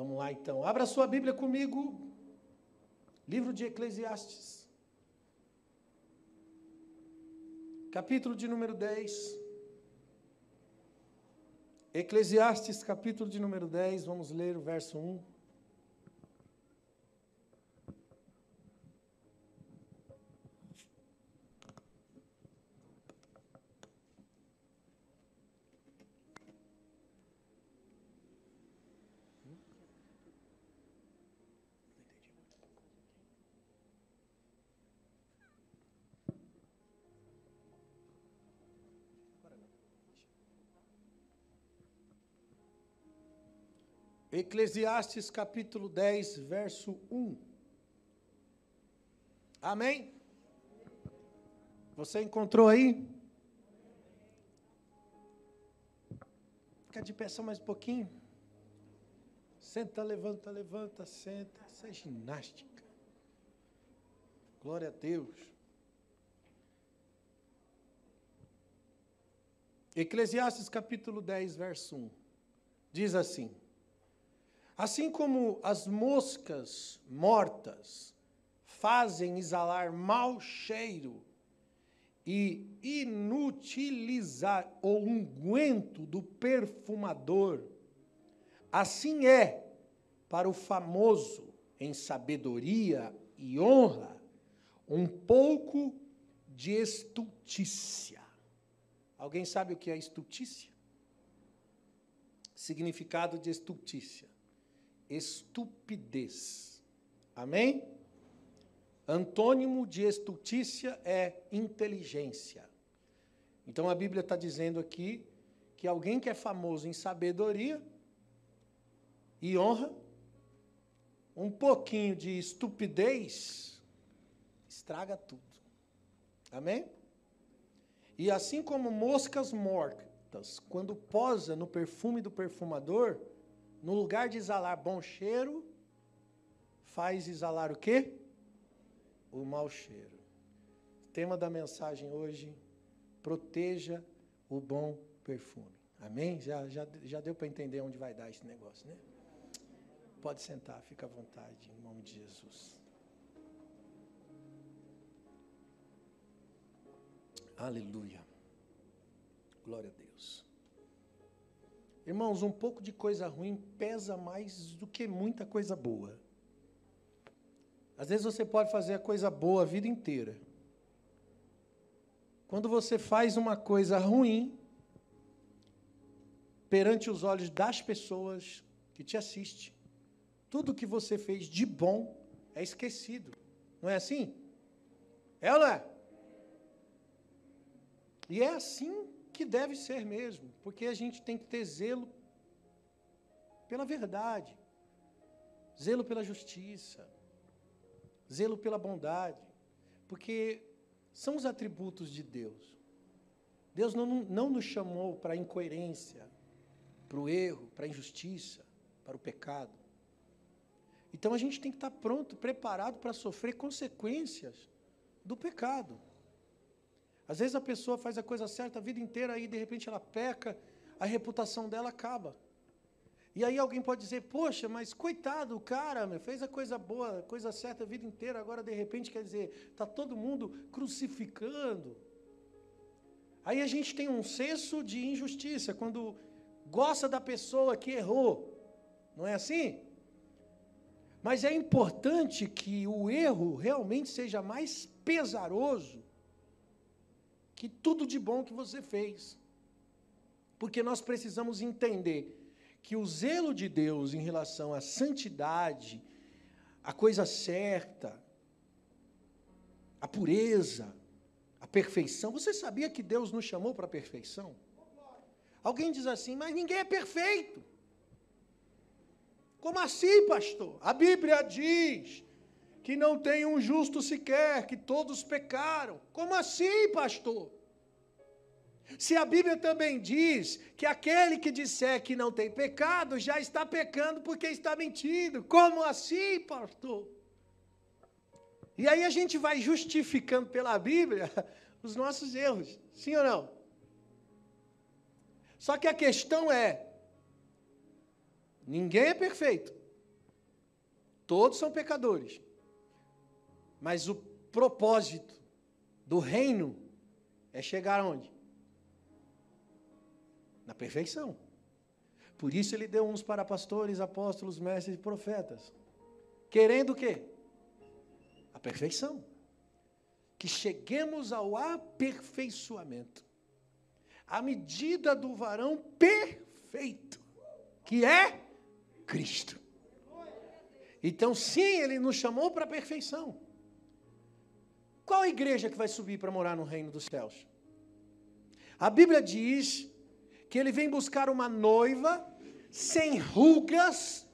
Vamos lá então. Abra sua Bíblia comigo. Livro de Eclesiastes. Capítulo de número 10. Eclesiastes, capítulo de número 10, vamos ler o verso 1. Eclesiastes capítulo 10, verso 1. Amém? Você encontrou aí? Fica de pé só mais um pouquinho. Senta, levanta, levanta, senta. Isso é ginástica. Glória a Deus. Eclesiastes capítulo 10, verso 1. Diz assim: Assim como as moscas mortas fazem exalar mau cheiro e inutilizar o unguento do perfumador, assim é para o famoso em sabedoria e honra um pouco de estultícia. Alguém sabe o que é estultícia? Significado de estultícia estupidez. Amém? Antônimo de estultícia é inteligência. Então a Bíblia está dizendo aqui que alguém que é famoso em sabedoria e honra, um pouquinho de estupidez estraga tudo. Amém? E assim como moscas mortas, quando posa no perfume do perfumador, no lugar de exalar bom cheiro, faz exalar o quê? O mau cheiro. Tema da mensagem hoje: proteja o bom perfume. Amém? Já, já, já deu para entender onde vai dar esse negócio, né? Pode sentar, fica à vontade, em nome de Jesus. Aleluia. Glória a Deus. Irmãos, um pouco de coisa ruim pesa mais do que muita coisa boa. Às vezes você pode fazer a coisa boa a vida inteira. Quando você faz uma coisa ruim, perante os olhos das pessoas que te assistem, tudo que você fez de bom é esquecido. Não é assim? É ou não é? E é assim que deve ser mesmo, porque a gente tem que ter zelo pela verdade, zelo pela justiça, zelo pela bondade, porque são os atributos de Deus. Deus não, não nos chamou para a incoerência, para o erro, para a injustiça, para o pecado. Então a gente tem que estar pronto, preparado para sofrer consequências do pecado. Às vezes a pessoa faz a coisa certa a vida inteira, aí de repente ela peca, a reputação dela acaba. E aí alguém pode dizer, poxa, mas coitado, o cara meu, fez a coisa boa, a coisa certa a vida inteira, agora de repente quer dizer, está todo mundo crucificando. Aí a gente tem um senso de injustiça, quando gosta da pessoa que errou. Não é assim? Mas é importante que o erro realmente seja mais pesaroso que tudo de bom que você fez. Porque nós precisamos entender que o zelo de Deus em relação à santidade, a coisa certa, a pureza, a perfeição. Você sabia que Deus nos chamou para a perfeição? Alguém diz assim, mas ninguém é perfeito. Como assim, pastor? A Bíblia diz que não tem um justo sequer, que todos pecaram. Como assim, pastor? Se a Bíblia também diz que aquele que disser que não tem pecado já está pecando porque está mentindo. Como assim, pastor? E aí a gente vai justificando pela Bíblia os nossos erros, sim ou não? Só que a questão é: ninguém é perfeito. Todos são pecadores. Mas o propósito do reino é chegar aonde? Na perfeição. Por isso ele deu uns para pastores, apóstolos, mestres e profetas. Querendo o quê? A perfeição. Que cheguemos ao aperfeiçoamento. A medida do varão perfeito, que é Cristo. Então, sim, ele nos chamou para a perfeição. Qual a igreja que vai subir para morar no reino dos céus? A Bíblia diz que ele vem buscar uma noiva sem rugas,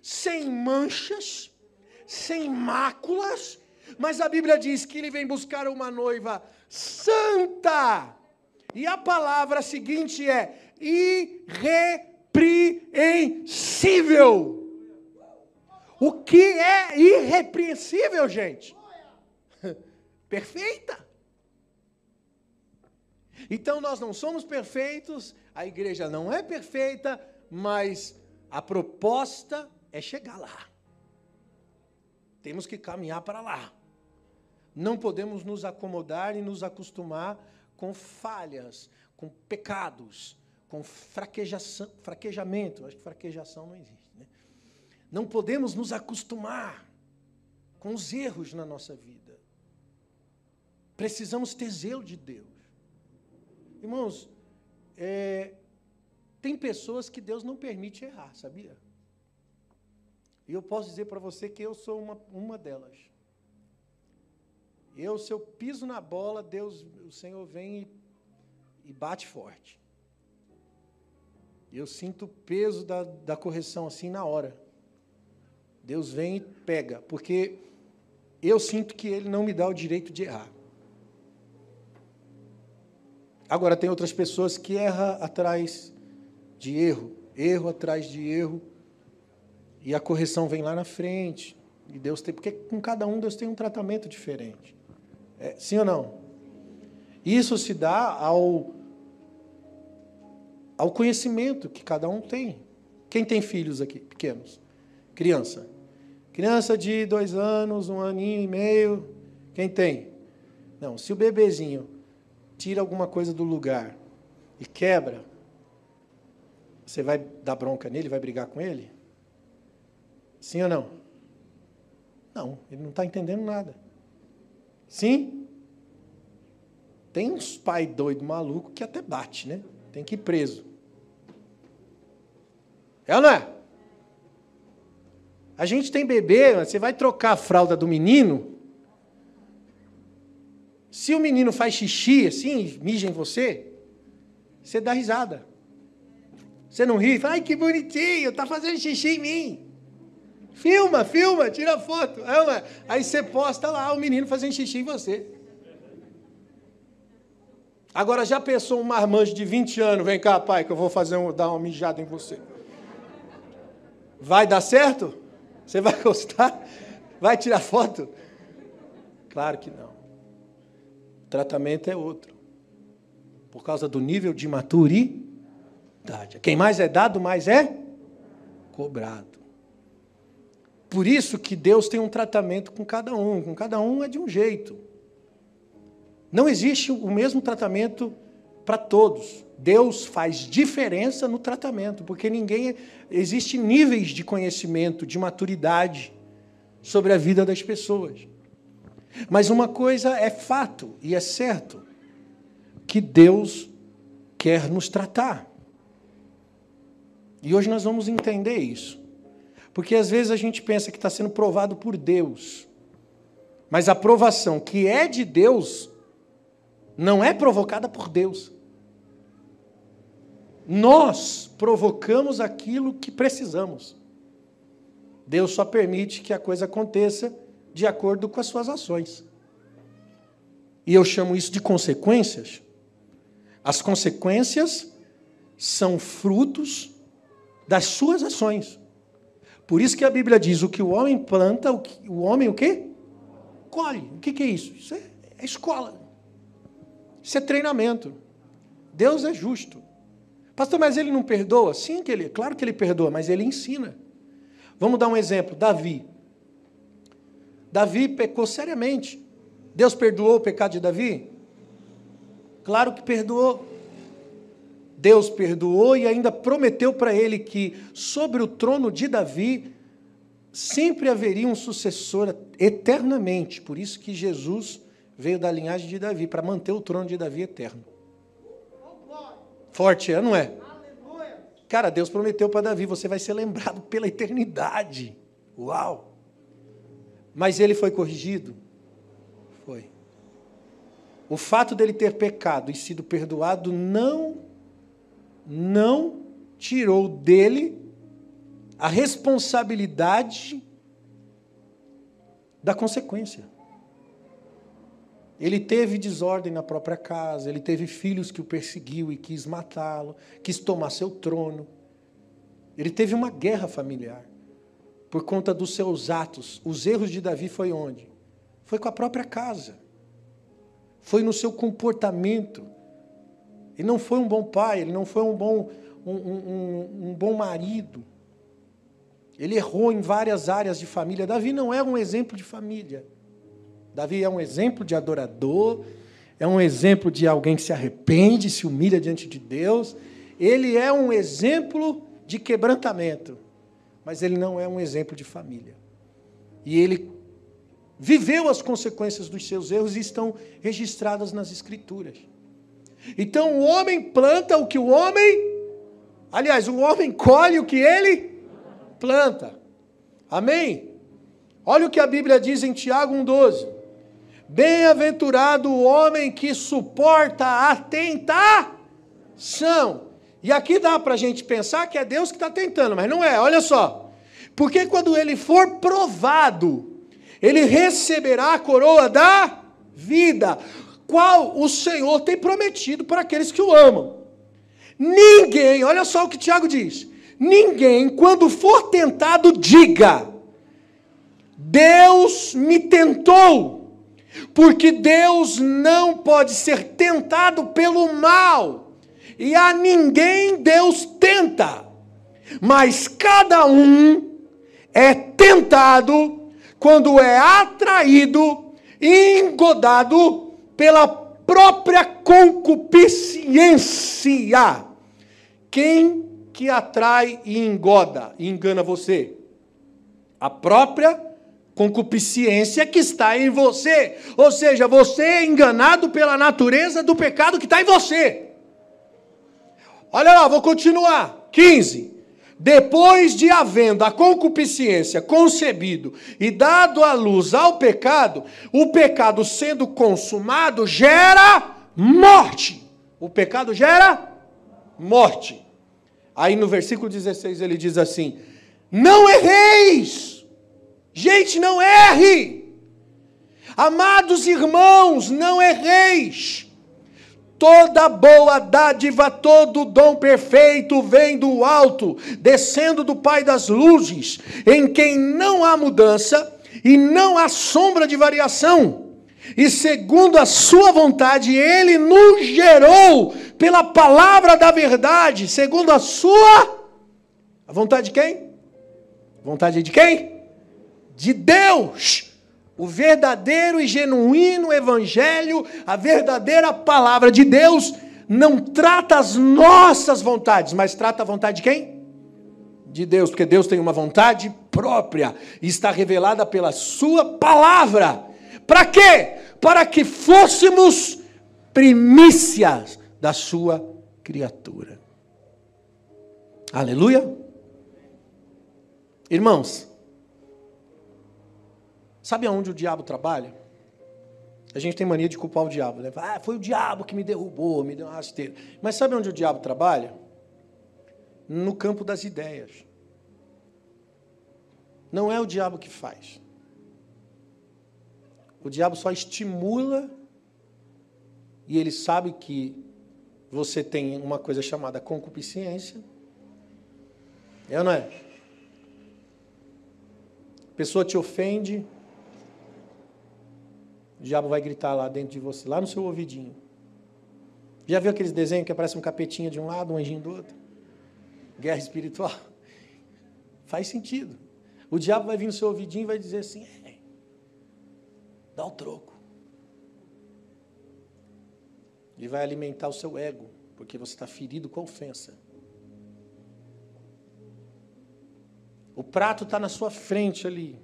sem manchas, sem máculas, mas a Bíblia diz que ele vem buscar uma noiva santa. E a palavra seguinte é irrepreensível. O que é irrepreensível, gente? Perfeita. Então nós não somos perfeitos, a igreja não é perfeita, mas a proposta é chegar lá. Temos que caminhar para lá. Não podemos nos acomodar e nos acostumar com falhas, com pecados, com fraquejação, fraquejamento. Acho que fraquejação não existe. Né? Não podemos nos acostumar com os erros na nossa vida. Precisamos ter zelo de Deus. Irmãos, é, tem pessoas que Deus não permite errar, sabia? E eu posso dizer para você que eu sou uma, uma delas. Eu, se eu piso na bola, Deus, o Senhor vem e, e bate forte. Eu sinto o peso da, da correção assim na hora. Deus vem e pega, porque eu sinto que Ele não me dá o direito de errar. Agora, tem outras pessoas que erram atrás de erro, erro atrás de erro, e a correção vem lá na frente. E Deus tem, porque com cada um Deus tem um tratamento diferente. É, sim ou não? Isso se dá ao, ao conhecimento que cada um tem. Quem tem filhos aqui, pequenos? Criança. Criança de dois anos, um aninho e meio. Quem tem? Não, se o bebezinho tira alguma coisa do lugar e quebra, você vai dar bronca nele, vai brigar com ele? Sim ou não? Não, ele não está entendendo nada. Sim? Tem uns pai doido maluco que até bate, né? Tem que ir preso. É ou não é? A gente tem bebê, você vai trocar a fralda do menino, se o menino faz xixi assim, mija em você, você dá risada. Você não ri, fala, ai que bonitinho, tá fazendo xixi em mim. Filma, filma, tira foto. Aí você posta lá o menino fazendo xixi em você. Agora já pensou um marmanjo de 20 anos, vem cá, pai, que eu vou fazer um, dar uma mijada em você. Vai dar certo? Você vai gostar? Vai tirar foto? Claro que não. Tratamento é outro. Por causa do nível de maturidade. Quem mais é dado, mais é cobrado. Por isso que Deus tem um tratamento com cada um, com cada um é de um jeito. Não existe o mesmo tratamento para todos. Deus faz diferença no tratamento, porque ninguém é, existe níveis de conhecimento, de maturidade sobre a vida das pessoas. Mas uma coisa é fato e é certo: que Deus quer nos tratar. E hoje nós vamos entender isso. Porque às vezes a gente pensa que está sendo provado por Deus. Mas a provação que é de Deus não é provocada por Deus. Nós provocamos aquilo que precisamos. Deus só permite que a coisa aconteça de acordo com as suas ações. E eu chamo isso de consequências. As consequências são frutos das suas ações. Por isso que a Bíblia diz: o que o homem planta, o, que, o homem o quê? Colhe. O que, que é isso? Isso é, é escola. Isso é treinamento. Deus é justo. Pastor, mas ele não perdoa? Sim, que ele, claro que ele perdoa, mas ele ensina. Vamos dar um exemplo. Davi. Davi pecou seriamente. Deus perdoou o pecado de Davi? Claro que perdoou. Deus perdoou e ainda prometeu para ele que sobre o trono de Davi sempre haveria um sucessor eternamente. Por isso que Jesus veio da linhagem de Davi, para manter o trono de Davi eterno. Forte, é, não é? Cara, Deus prometeu para Davi: você vai ser lembrado pela eternidade. Uau! Mas ele foi corrigido? Foi. O fato dele ter pecado e sido perdoado não não tirou dele a responsabilidade da consequência. Ele teve desordem na própria casa, ele teve filhos que o perseguiu e quis matá-lo, quis tomar seu trono. Ele teve uma guerra familiar por conta dos seus atos. Os erros de Davi foi onde? Foi com a própria casa. Foi no seu comportamento. Ele não foi um bom pai, ele não foi um bom, um, um, um bom marido. Ele errou em várias áreas de família. Davi não é um exemplo de família. Davi é um exemplo de adorador, é um exemplo de alguém que se arrepende, se humilha diante de Deus. Ele é um exemplo de quebrantamento, mas ele não é um exemplo de família. E ele viveu as consequências dos seus erros e estão registradas nas Escrituras. Então o homem planta o que o homem. Aliás, o homem colhe o que ele planta. Amém? Olha o que a Bíblia diz em Tiago 1,12. Bem-aventurado o homem que suporta a tentação. E aqui dá para a gente pensar que é Deus que está tentando, mas não é, olha só. Porque quando ele for provado, ele receberá a coroa da vida, qual o Senhor tem prometido para aqueles que o amam. Ninguém, olha só o que Tiago diz: ninguém, quando for tentado, diga: Deus me tentou porque Deus não pode ser tentado pelo mal, e a ninguém Deus tenta, mas cada um é tentado quando é atraído e engodado pela própria concupiscência. Quem que atrai e engoda e engana você? A própria concupiscência que está em você. Ou seja, você é enganado pela natureza do pecado que está em você. Olha lá, vou continuar. 15. Depois de havendo a concupiscência concebido e dado à luz ao pecado, o pecado sendo consumado gera morte. O pecado gera morte. Aí no versículo 16 ele diz assim: Não erreis Gente, não erre. Amados irmãos, não erreis. Toda boa dádiva, todo dom perfeito vem do alto, descendo do Pai das luzes, em quem não há mudança e não há sombra de variação. E segundo a sua vontade, ele nos gerou pela palavra da verdade, segundo a sua a vontade de quem? Vontade de quem? de Deus. O verdadeiro e genuíno evangelho, a verdadeira palavra de Deus, não trata as nossas vontades, mas trata a vontade de quem? De Deus, porque Deus tem uma vontade própria e está revelada pela Sua palavra. Para quê? Para que fôssemos primícias da Sua criatura. Aleluia. Irmãos, Sabe aonde o diabo trabalha? A gente tem mania de culpar o diabo. Né? Ah, foi o diabo que me derrubou, me deu uma rasteira. Mas sabe onde o diabo trabalha? No campo das ideias. Não é o diabo que faz. O diabo só estimula e ele sabe que você tem uma coisa chamada concupiscência. É ou não é? A pessoa te ofende, o diabo vai gritar lá dentro de você, lá no seu ouvidinho. Já viu aqueles desenhos que aparece um capetinha de um lado, um anjinho do outro? Guerra espiritual. Faz sentido. O diabo vai vir no seu ouvidinho e vai dizer assim: Dá o troco. Ele vai alimentar o seu ego, porque você está ferido com a ofensa. O prato está na sua frente ali.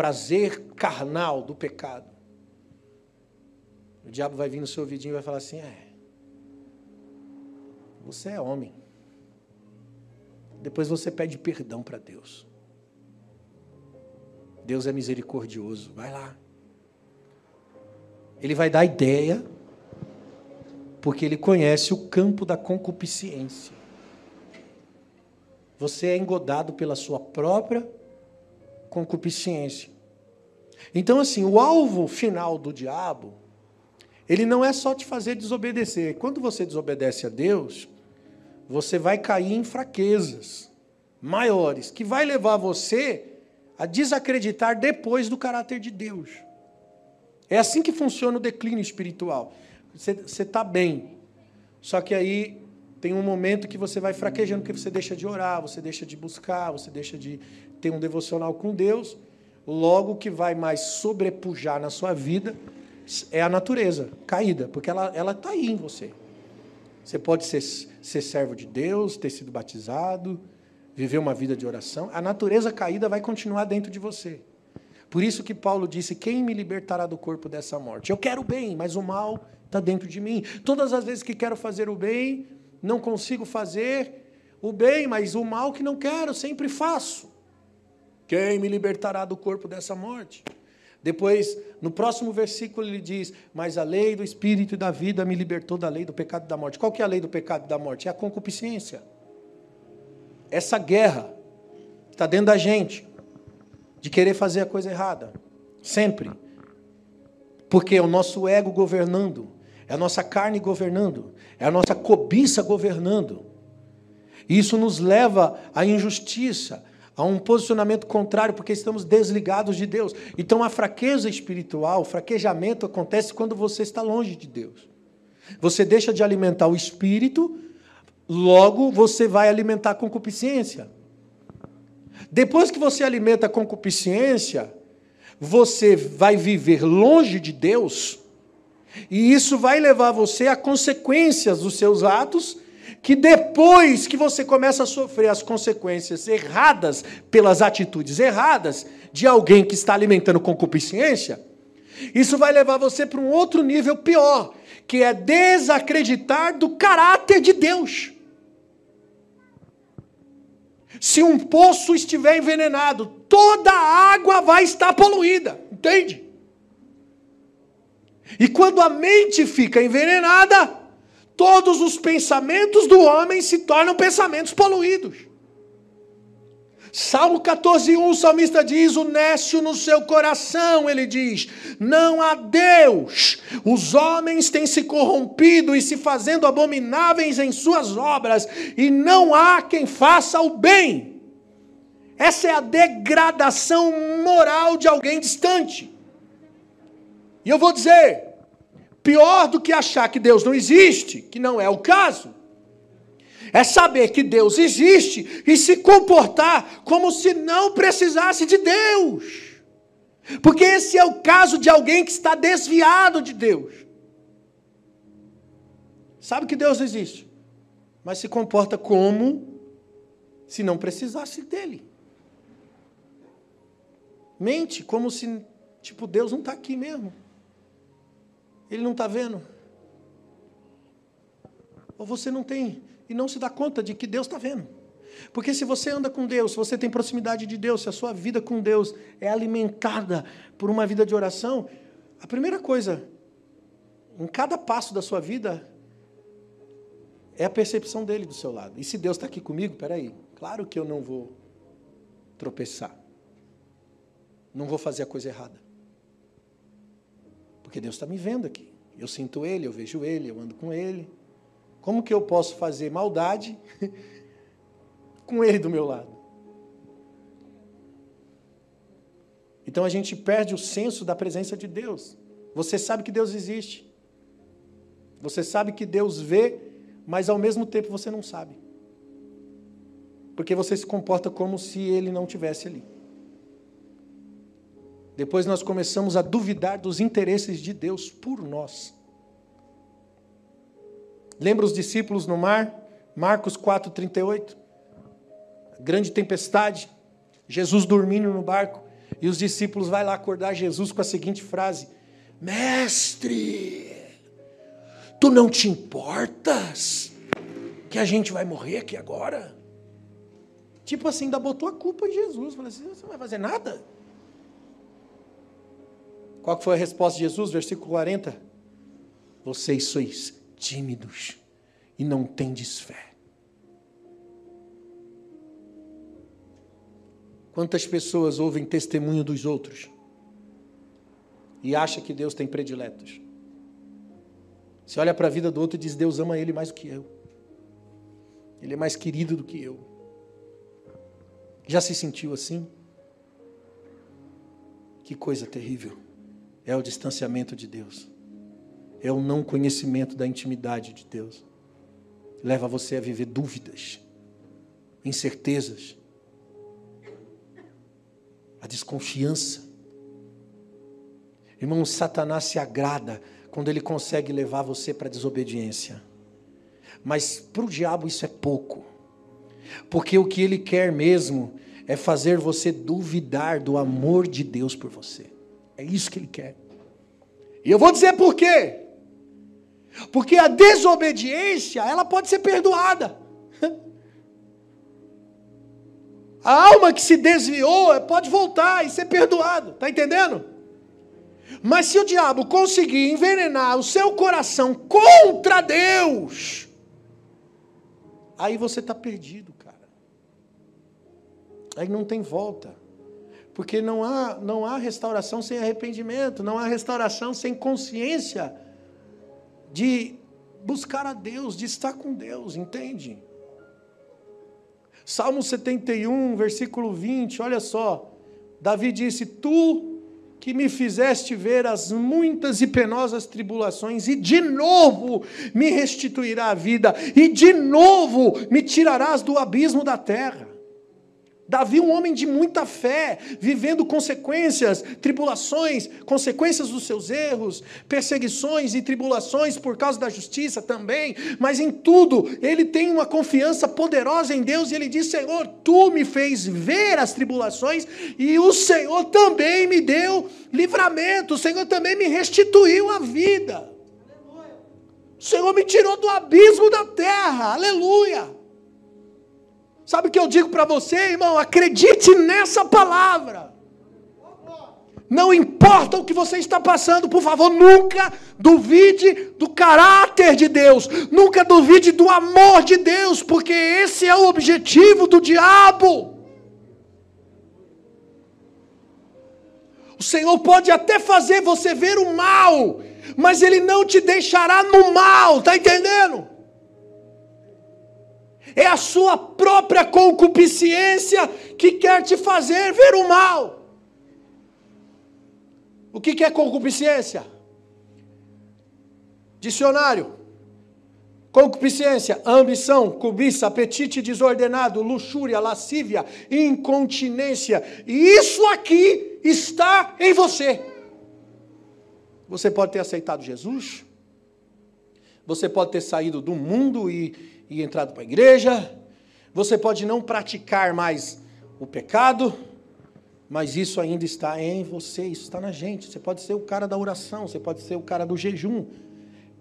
Prazer carnal do pecado. O diabo vai vir no seu ouvidinho e vai falar assim: é, você é homem. Depois você pede perdão para Deus. Deus é misericordioso. Vai lá. Ele vai dar ideia, porque ele conhece o campo da concupiscência. Você é engodado pela sua própria concupiscência. Então, assim, o alvo final do diabo, ele não é só te fazer desobedecer. Quando você desobedece a Deus, você vai cair em fraquezas maiores, que vai levar você a desacreditar depois do caráter de Deus. É assim que funciona o declínio espiritual. Você está bem, só que aí tem um momento que você vai fraquejando, porque você deixa de orar, você deixa de buscar, você deixa de ter um devocional com Deus. Logo, o que vai mais sobrepujar na sua vida é a natureza caída, porque ela está aí em você. Você pode ser, ser servo de Deus, ter sido batizado, viver uma vida de oração. A natureza caída vai continuar dentro de você. Por isso que Paulo disse: Quem me libertará do corpo dessa morte? Eu quero o bem, mas o mal está dentro de mim. Todas as vezes que quero fazer o bem, não consigo fazer o bem, mas o mal que não quero, sempre faço. Quem me libertará do corpo dessa morte? Depois, no próximo versículo, ele diz: Mas a lei do espírito e da vida me libertou da lei do pecado e da morte. Qual que é a lei do pecado e da morte? É a concupiscência. Essa guerra está dentro da gente de querer fazer a coisa errada. Sempre. Porque é o nosso ego governando, é a nossa carne governando, é a nossa cobiça governando. E isso nos leva à injustiça, a um posicionamento contrário, porque estamos desligados de Deus. Então a fraqueza espiritual, o fraquejamento acontece quando você está longe de Deus. Você deixa de alimentar o espírito, logo você vai alimentar a concupiscência. Depois que você alimenta a concupiscência, você vai viver longe de Deus, e isso vai levar você a consequências dos seus atos, que depois que você começa a sofrer as consequências erradas pelas atitudes erradas de alguém que está alimentando concupiscência, isso vai levar você para um outro nível pior, que é desacreditar do caráter de Deus. Se um poço estiver envenenado, toda a água vai estar poluída, entende? E quando a mente fica envenenada, todos os pensamentos do homem se tornam pensamentos poluídos. Salmo 14, 1, o salmista diz: O nécio no seu coração, ele diz: Não há Deus. Os homens têm se corrompido e se fazendo abomináveis em suas obras, e não há quem faça o bem. Essa é a degradação moral de alguém distante. E eu vou dizer: pior do que achar que Deus não existe, que não é o caso, é saber que Deus existe e se comportar como se não precisasse de Deus. Porque esse é o caso de alguém que está desviado de Deus. Sabe que Deus existe, mas se comporta como se não precisasse dele. Mente como se, tipo, Deus não está aqui mesmo. Ele não está vendo. Ou você não tem e não se dá conta de que Deus está vendo. Porque se você anda com Deus, se você tem proximidade de Deus, se a sua vida com Deus é alimentada por uma vida de oração, a primeira coisa, em cada passo da sua vida, é a percepção dele do seu lado. E se Deus está aqui comigo, peraí, claro que eu não vou tropeçar. Não vou fazer a coisa errada. Porque Deus está me vendo aqui. Eu sinto Ele, eu vejo Ele, eu ando com Ele. Como que eu posso fazer maldade com ele do meu lado? Então a gente perde o senso da presença de Deus. Você sabe que Deus existe. Você sabe que Deus vê, mas ao mesmo tempo você não sabe. Porque você se comporta como se ele não tivesse ali. Depois nós começamos a duvidar dos interesses de Deus por nós. Lembra os discípulos no mar? Marcos 4,38. Grande tempestade. Jesus dormindo no barco. E os discípulos vão lá acordar Jesus com a seguinte frase: Mestre, tu não te importas que a gente vai morrer aqui agora? Tipo assim, ainda botou a culpa em Jesus. Falei assim: você não vai fazer nada? Qual foi a resposta de Jesus? Versículo 40. Vocês sois tímidos e não tendes fé. Quantas pessoas ouvem testemunho dos outros e acha que Deus tem prediletos? Você olha para a vida do outro e diz: Deus ama ele mais do que eu. Ele é mais querido do que eu. Já se sentiu assim? Que coisa terrível. É o distanciamento de Deus. É o não conhecimento da intimidade de Deus. Leva você a viver dúvidas, incertezas, a desconfiança. Irmão, Satanás se agrada quando ele consegue levar você para a desobediência. Mas para o diabo isso é pouco. Porque o que ele quer mesmo é fazer você duvidar do amor de Deus por você. É isso que ele quer. E eu vou dizer por quê. Porque a desobediência, ela pode ser perdoada. A alma que se desviou pode voltar e ser perdoado, tá entendendo? Mas se o diabo conseguir envenenar o seu coração contra Deus, aí você está perdido, cara. Aí não tem volta. Porque não há, não há restauração sem arrependimento, não há restauração sem consciência de buscar a Deus, de estar com Deus, entende? Salmo 71, versículo 20, olha só. Davi disse: Tu que me fizeste ver as muitas e penosas tribulações, e de novo me restituirá a vida, e de novo me tirarás do abismo da terra. Davi, um homem de muita fé, vivendo consequências, tribulações, consequências dos seus erros, perseguições e tribulações por causa da justiça também, mas em tudo ele tem uma confiança poderosa em Deus e ele diz: Senhor, tu me fez ver as tribulações e o Senhor também me deu livramento, o Senhor também me restituiu a vida. O Senhor me tirou do abismo da terra, aleluia. Sabe o que eu digo para você, irmão? Acredite nessa palavra. Não importa o que você está passando, por favor, nunca duvide do caráter de Deus, nunca duvide do amor de Deus, porque esse é o objetivo do diabo. O Senhor pode até fazer você ver o mal, mas Ele não te deixará no mal, está entendendo? É a sua própria concupiscência que quer te fazer ver o mal. O que é concupiscência? Dicionário. Concupiscência, ambição, cobiça, apetite desordenado, luxúria, lascívia, incontinência. E isso aqui está em você. Você pode ter aceitado Jesus. Você pode ter saído do mundo e, e entrado para a igreja, você pode não praticar mais o pecado, mas isso ainda está em você, isso está na gente. Você pode ser o cara da oração, você pode ser o cara do jejum.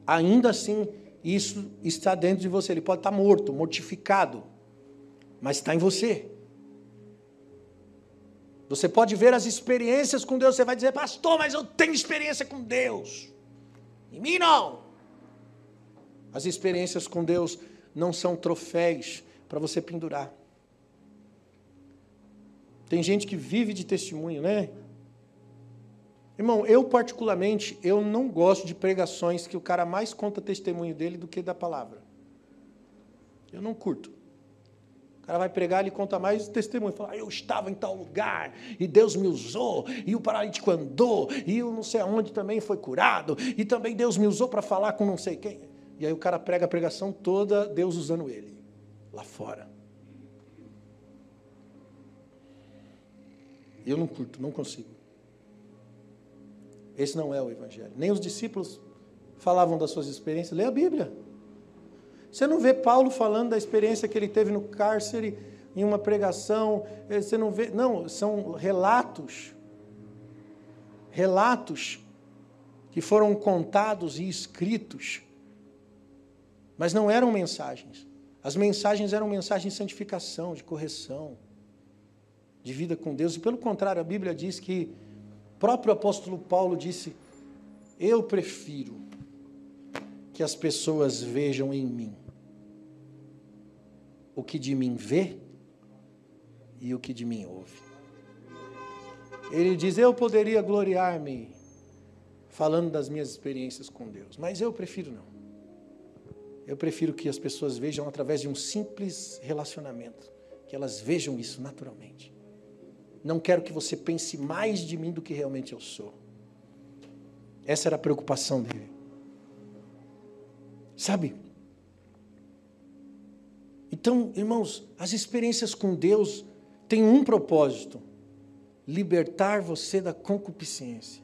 Ainda assim, isso está dentro de você. Ele pode estar morto, mortificado, mas está em você. Você pode ver as experiências com Deus, você vai dizer, pastor, mas eu tenho experiência com Deus. Em mim não. As experiências com Deus não são troféus para você pendurar. Tem gente que vive de testemunho, né? Irmão, eu particularmente, eu não gosto de pregações que o cara mais conta testemunho dele do que da palavra. Eu não curto. O cara vai pregar, ele conta mais testemunho. Fala, eu estava em tal lugar, e Deus me usou, e o paralítico andou, e o não sei aonde também foi curado, e também Deus me usou para falar com não sei quem. E aí o cara prega a pregação toda, Deus usando ele, lá fora. Eu não curto, não consigo. Esse não é o Evangelho. Nem os discípulos falavam das suas experiências. Lê a Bíblia. Você não vê Paulo falando da experiência que ele teve no cárcere, em uma pregação. Eh, você não vê. Não, são relatos. Relatos que foram contados e escritos. Mas não eram mensagens. As mensagens eram mensagens de santificação, de correção, de vida com Deus. E pelo contrário, a Bíblia diz que o próprio apóstolo Paulo disse: Eu prefiro que as pessoas vejam em mim o que de mim vê e o que de mim ouve. Ele diz: Eu poderia gloriar-me falando das minhas experiências com Deus, mas eu prefiro não. Eu prefiro que as pessoas vejam através de um simples relacionamento, que elas vejam isso naturalmente. Não quero que você pense mais de mim do que realmente eu sou. Essa era a preocupação dele. Sabe? Então, irmãos, as experiências com Deus têm um propósito: libertar você da concupiscência.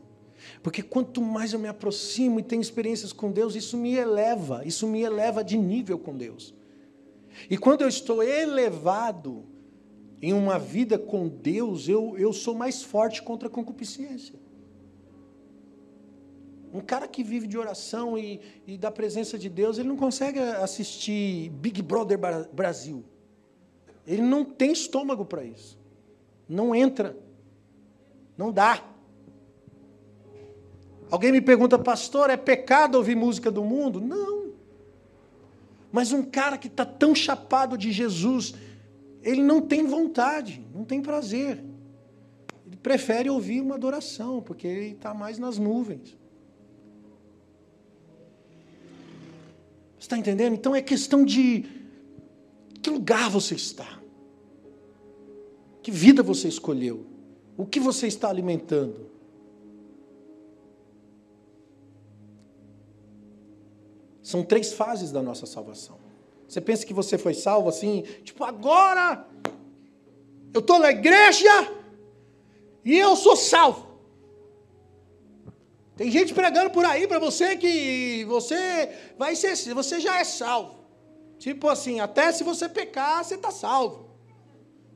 Porque quanto mais eu me aproximo e tenho experiências com Deus, isso me eleva, isso me eleva de nível com Deus. E quando eu estou elevado em uma vida com Deus, eu, eu sou mais forte contra a concupiscência. Um cara que vive de oração e, e da presença de Deus, ele não consegue assistir Big Brother Brasil. Ele não tem estômago para isso. Não entra. Não dá. Alguém me pergunta, pastor, é pecado ouvir música do mundo? Não. Mas um cara que está tão chapado de Jesus, ele não tem vontade, não tem prazer. Ele prefere ouvir uma adoração, porque ele está mais nas nuvens. está entendendo? Então é questão de que lugar você está, que vida você escolheu, o que você está alimentando. São três fases da nossa salvação. Você pensa que você foi salvo assim, tipo, agora eu estou na igreja e eu sou salvo. Tem gente pregando por aí para você que você vai ser, você já é salvo. Tipo assim, até se você pecar, você está salvo.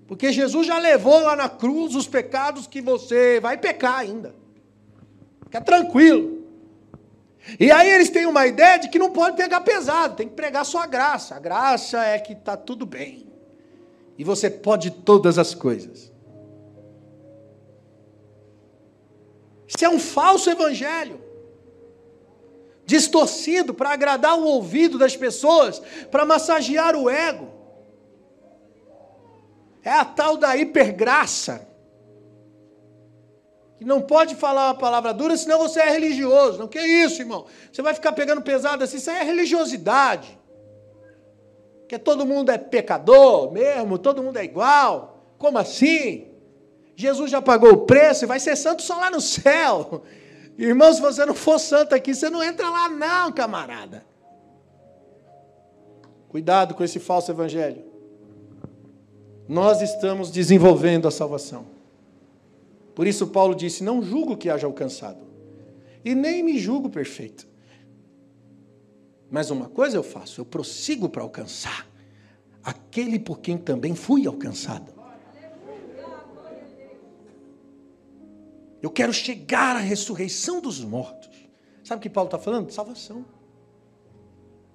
Porque Jesus já levou lá na cruz os pecados que você vai pecar ainda. Fica tranquilo. E aí eles têm uma ideia de que não pode pegar pesado, tem que pregar só a graça. A graça é que está tudo bem. E você pode todas as coisas. Isso é um falso evangelho. Distorcido para agradar o ouvido das pessoas, para massagear o ego. É a tal da hipergraça. Que não pode falar uma palavra dura, senão você é religioso. Não, que isso, irmão? Você vai ficar pegando pesado assim, isso aí é religiosidade. Que todo mundo é pecador mesmo, todo mundo é igual. Como assim? Jesus já pagou o preço e vai ser santo só lá no céu. Irmão, se você não for santo aqui, você não entra lá, não, camarada. Cuidado com esse falso evangelho. Nós estamos desenvolvendo a salvação. Por isso, Paulo disse: Não julgo que haja alcançado, e nem me julgo perfeito. Mas uma coisa eu faço, eu prossigo para alcançar aquele por quem também fui alcançado. Eu quero chegar à ressurreição dos mortos. Sabe o que Paulo está falando? Salvação.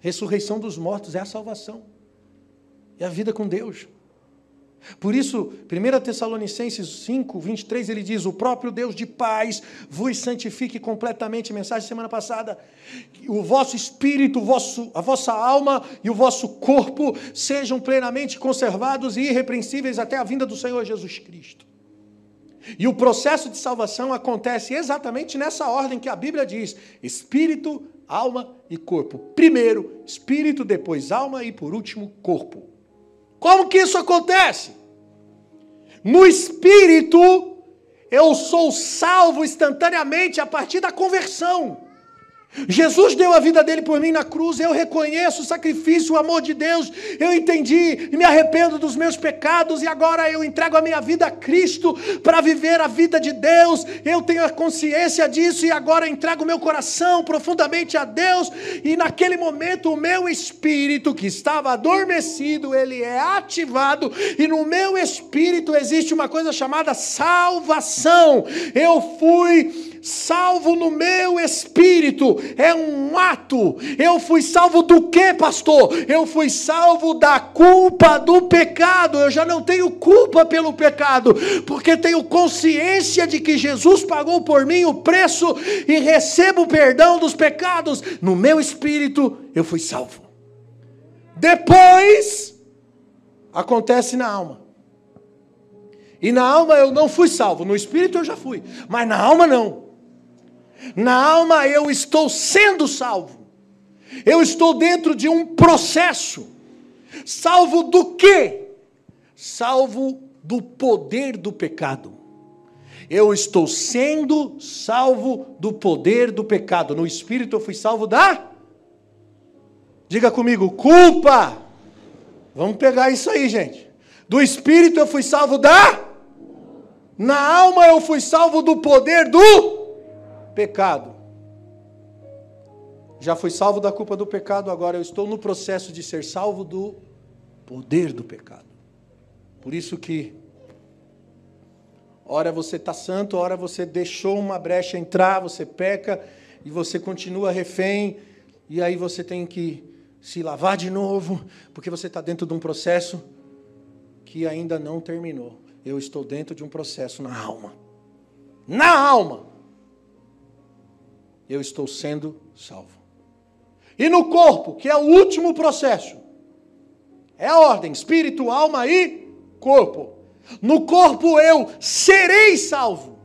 Ressurreição dos mortos é a salvação. É a vida com Deus. Por isso, 1 Tessalonicenses 5, 23, ele diz: O próprio Deus de paz vos santifique completamente. Mensagem semana passada. O vosso espírito, o vosso, a vossa alma e o vosso corpo sejam plenamente conservados e irrepreensíveis até a vinda do Senhor Jesus Cristo. E o processo de salvação acontece exatamente nessa ordem que a Bíblia diz: espírito, alma e corpo. Primeiro, espírito, depois alma e por último, corpo. Como que isso acontece? No espírito, eu sou salvo instantaneamente a partir da conversão. Jesus deu a vida dele por mim na cruz, eu reconheço o sacrifício, o amor de Deus, eu entendi e me arrependo dos meus pecados e agora eu entrego a minha vida a Cristo para viver a vida de Deus. Eu tenho a consciência disso e agora entrego meu coração profundamente a Deus e naquele momento o meu espírito que estava adormecido, ele é ativado e no meu espírito existe uma coisa chamada salvação. Eu fui salvo no meu espírito, é um ato. Eu fui salvo do que, pastor? Eu fui salvo da culpa do pecado. Eu já não tenho culpa pelo pecado, porque tenho consciência de que Jesus pagou por mim o preço e recebo o perdão dos pecados. No meu espírito, eu fui salvo. Depois, acontece na alma. E na alma eu não fui salvo, no espírito eu já fui, mas na alma não. Na alma eu estou sendo salvo. Eu estou dentro de um processo. Salvo do quê? Salvo do poder do pecado. Eu estou sendo salvo do poder do pecado. No espírito eu fui salvo da Diga comigo, culpa. Vamos pegar isso aí, gente. Do espírito eu fui salvo da Na alma eu fui salvo do poder do pecado. Já fui salvo da culpa do pecado, agora eu estou no processo de ser salvo do poder do pecado. Por isso que ora você está santo, ora você deixou uma brecha entrar, você peca e você continua refém, e aí você tem que se lavar de novo, porque você está dentro de um processo que ainda não terminou. Eu estou dentro de um processo na alma. Na alma eu estou sendo salvo. E no corpo, que é o último processo, é a ordem: espírito, alma e corpo. No corpo eu serei salvo.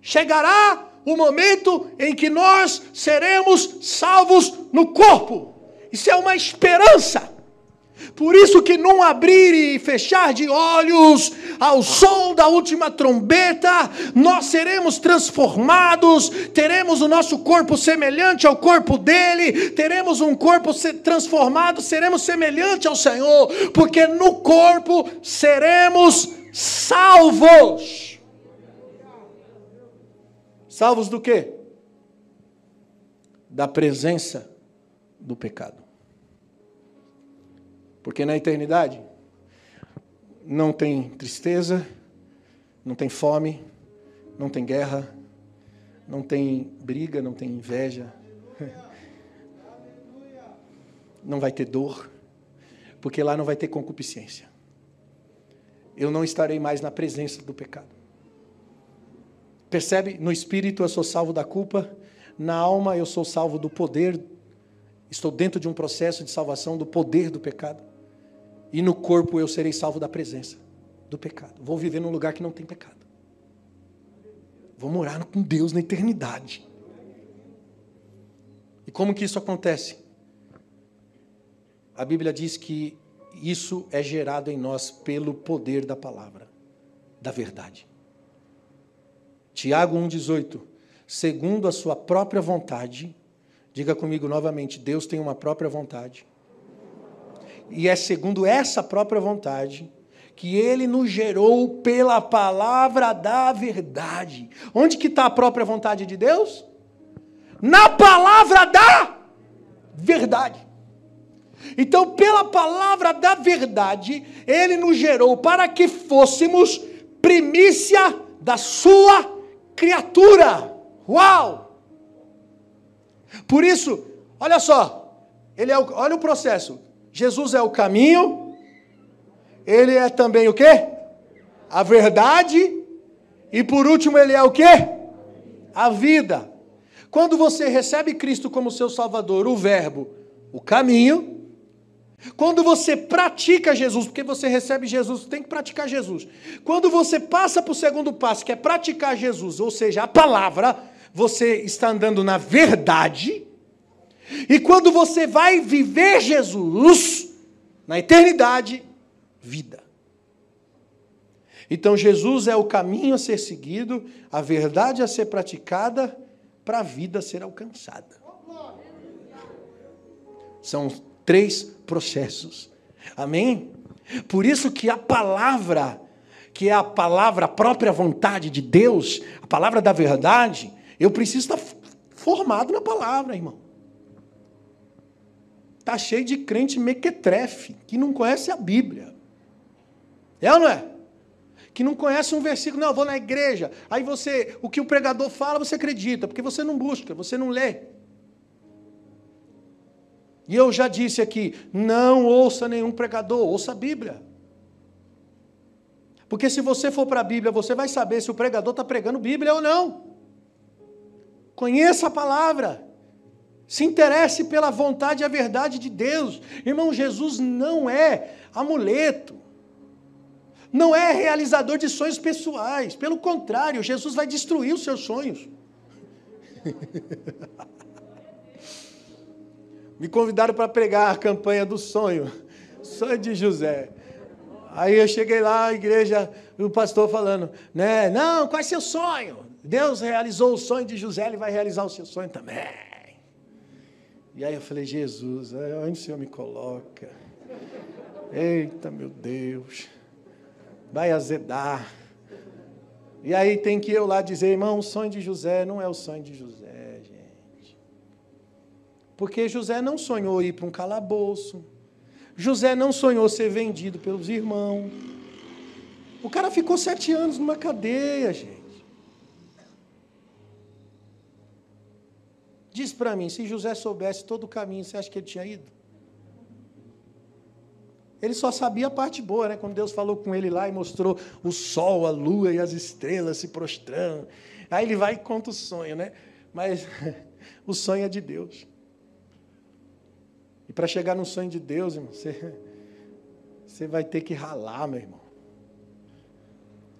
Chegará o momento em que nós seremos salvos no corpo. Isso é uma esperança. Por isso que num abrir e fechar de olhos, ao som da última trombeta, nós seremos transformados, teremos o nosso corpo semelhante ao corpo dele, teremos um corpo transformado, seremos semelhante ao Senhor, porque no corpo seremos salvos. Salvos do quê? Da presença do pecado. Porque na eternidade não tem tristeza, não tem fome, não tem guerra, não tem briga, não tem inveja. Não vai ter dor, porque lá não vai ter concupiscência. Eu não estarei mais na presença do pecado. Percebe? No espírito eu sou salvo da culpa, na alma eu sou salvo do poder, estou dentro de um processo de salvação do poder do pecado. E no corpo eu serei salvo da presença do pecado. Vou viver num lugar que não tem pecado. Vou morar com Deus na eternidade. E como que isso acontece? A Bíblia diz que isso é gerado em nós pelo poder da palavra, da verdade. Tiago 1,18. Segundo a sua própria vontade, diga comigo novamente: Deus tem uma própria vontade e é segundo essa própria vontade que ele nos gerou pela palavra da verdade. Onde que está a própria vontade de Deus? Na palavra da verdade. Então, pela palavra da verdade, ele nos gerou para que fôssemos primícia da sua criatura. Uau! Por isso, olha só, ele é o, olha o processo. Jesus é o caminho, ele é também o quê? A verdade, e por último ele é o quê? A vida. Quando você recebe Cristo como seu Salvador, o verbo, o caminho, quando você pratica Jesus, porque você recebe Jesus, tem que praticar Jesus. Quando você passa para o segundo passo, que é praticar Jesus, ou seja, a palavra, você está andando na verdade, e quando você vai viver Jesus, na eternidade, vida. Então Jesus é o caminho a ser seguido, a verdade a ser praticada para a vida ser alcançada. São três processos. Amém? Por isso que a palavra, que é a palavra, a própria vontade de Deus, a palavra da verdade, eu preciso estar formado na palavra, irmão. Está cheio de crente mequetrefe, que não conhece a Bíblia. É ou não é? Que não conhece um versículo, não, eu vou na igreja. Aí você, o que o pregador fala, você acredita, porque você não busca, você não lê. E eu já disse aqui: não ouça nenhum pregador, ouça a Bíblia. Porque se você for para a Bíblia, você vai saber se o pregador está pregando Bíblia ou não. Conheça a palavra. Se interesse pela vontade e a verdade de Deus. Irmão, Jesus não é amuleto. Não é realizador de sonhos pessoais. Pelo contrário, Jesus vai destruir os seus sonhos. Me convidaram para pregar a campanha do sonho, sonho de José. Aí eu cheguei lá, a igreja, o pastor falando, né? Não, qual é seu sonho? Deus realizou o sonho de José, ele vai realizar o seu sonho também. E aí eu falei, Jesus, onde o Senhor me coloca? Eita, meu Deus, vai azedar. E aí tem que eu lá dizer, irmão, o sonho de José não é o sonho de José. Porque José não sonhou ir para um calabouço. José não sonhou ser vendido pelos irmãos. O cara ficou sete anos numa cadeia, gente. Diz para mim, se José soubesse todo o caminho, você acha que ele tinha ido? Ele só sabia a parte boa, né? Quando Deus falou com ele lá e mostrou o sol, a lua e as estrelas se prostrando. Aí ele vai e conta o sonho, né? Mas o sonho é de Deus. E para chegar no sonho de Deus, irmão, você, você vai ter que ralar, meu irmão.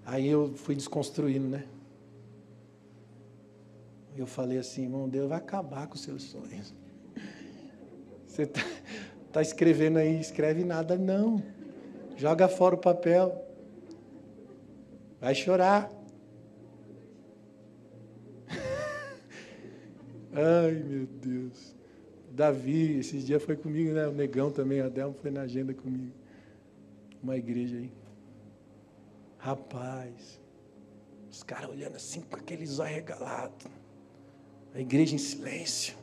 Aí eu fui desconstruindo, né? Eu falei assim, irmão, Deus vai acabar com os seus sonhos. Você está tá escrevendo aí, escreve nada, não. Joga fora o papel. Vai chorar. Ai, meu Deus. Davi, esses dias foi comigo, né? O Negão também, a Delma foi na agenda comigo. Uma igreja aí. Rapaz, os caras olhando assim com aqueles olhos regalados. A igreja em silêncio.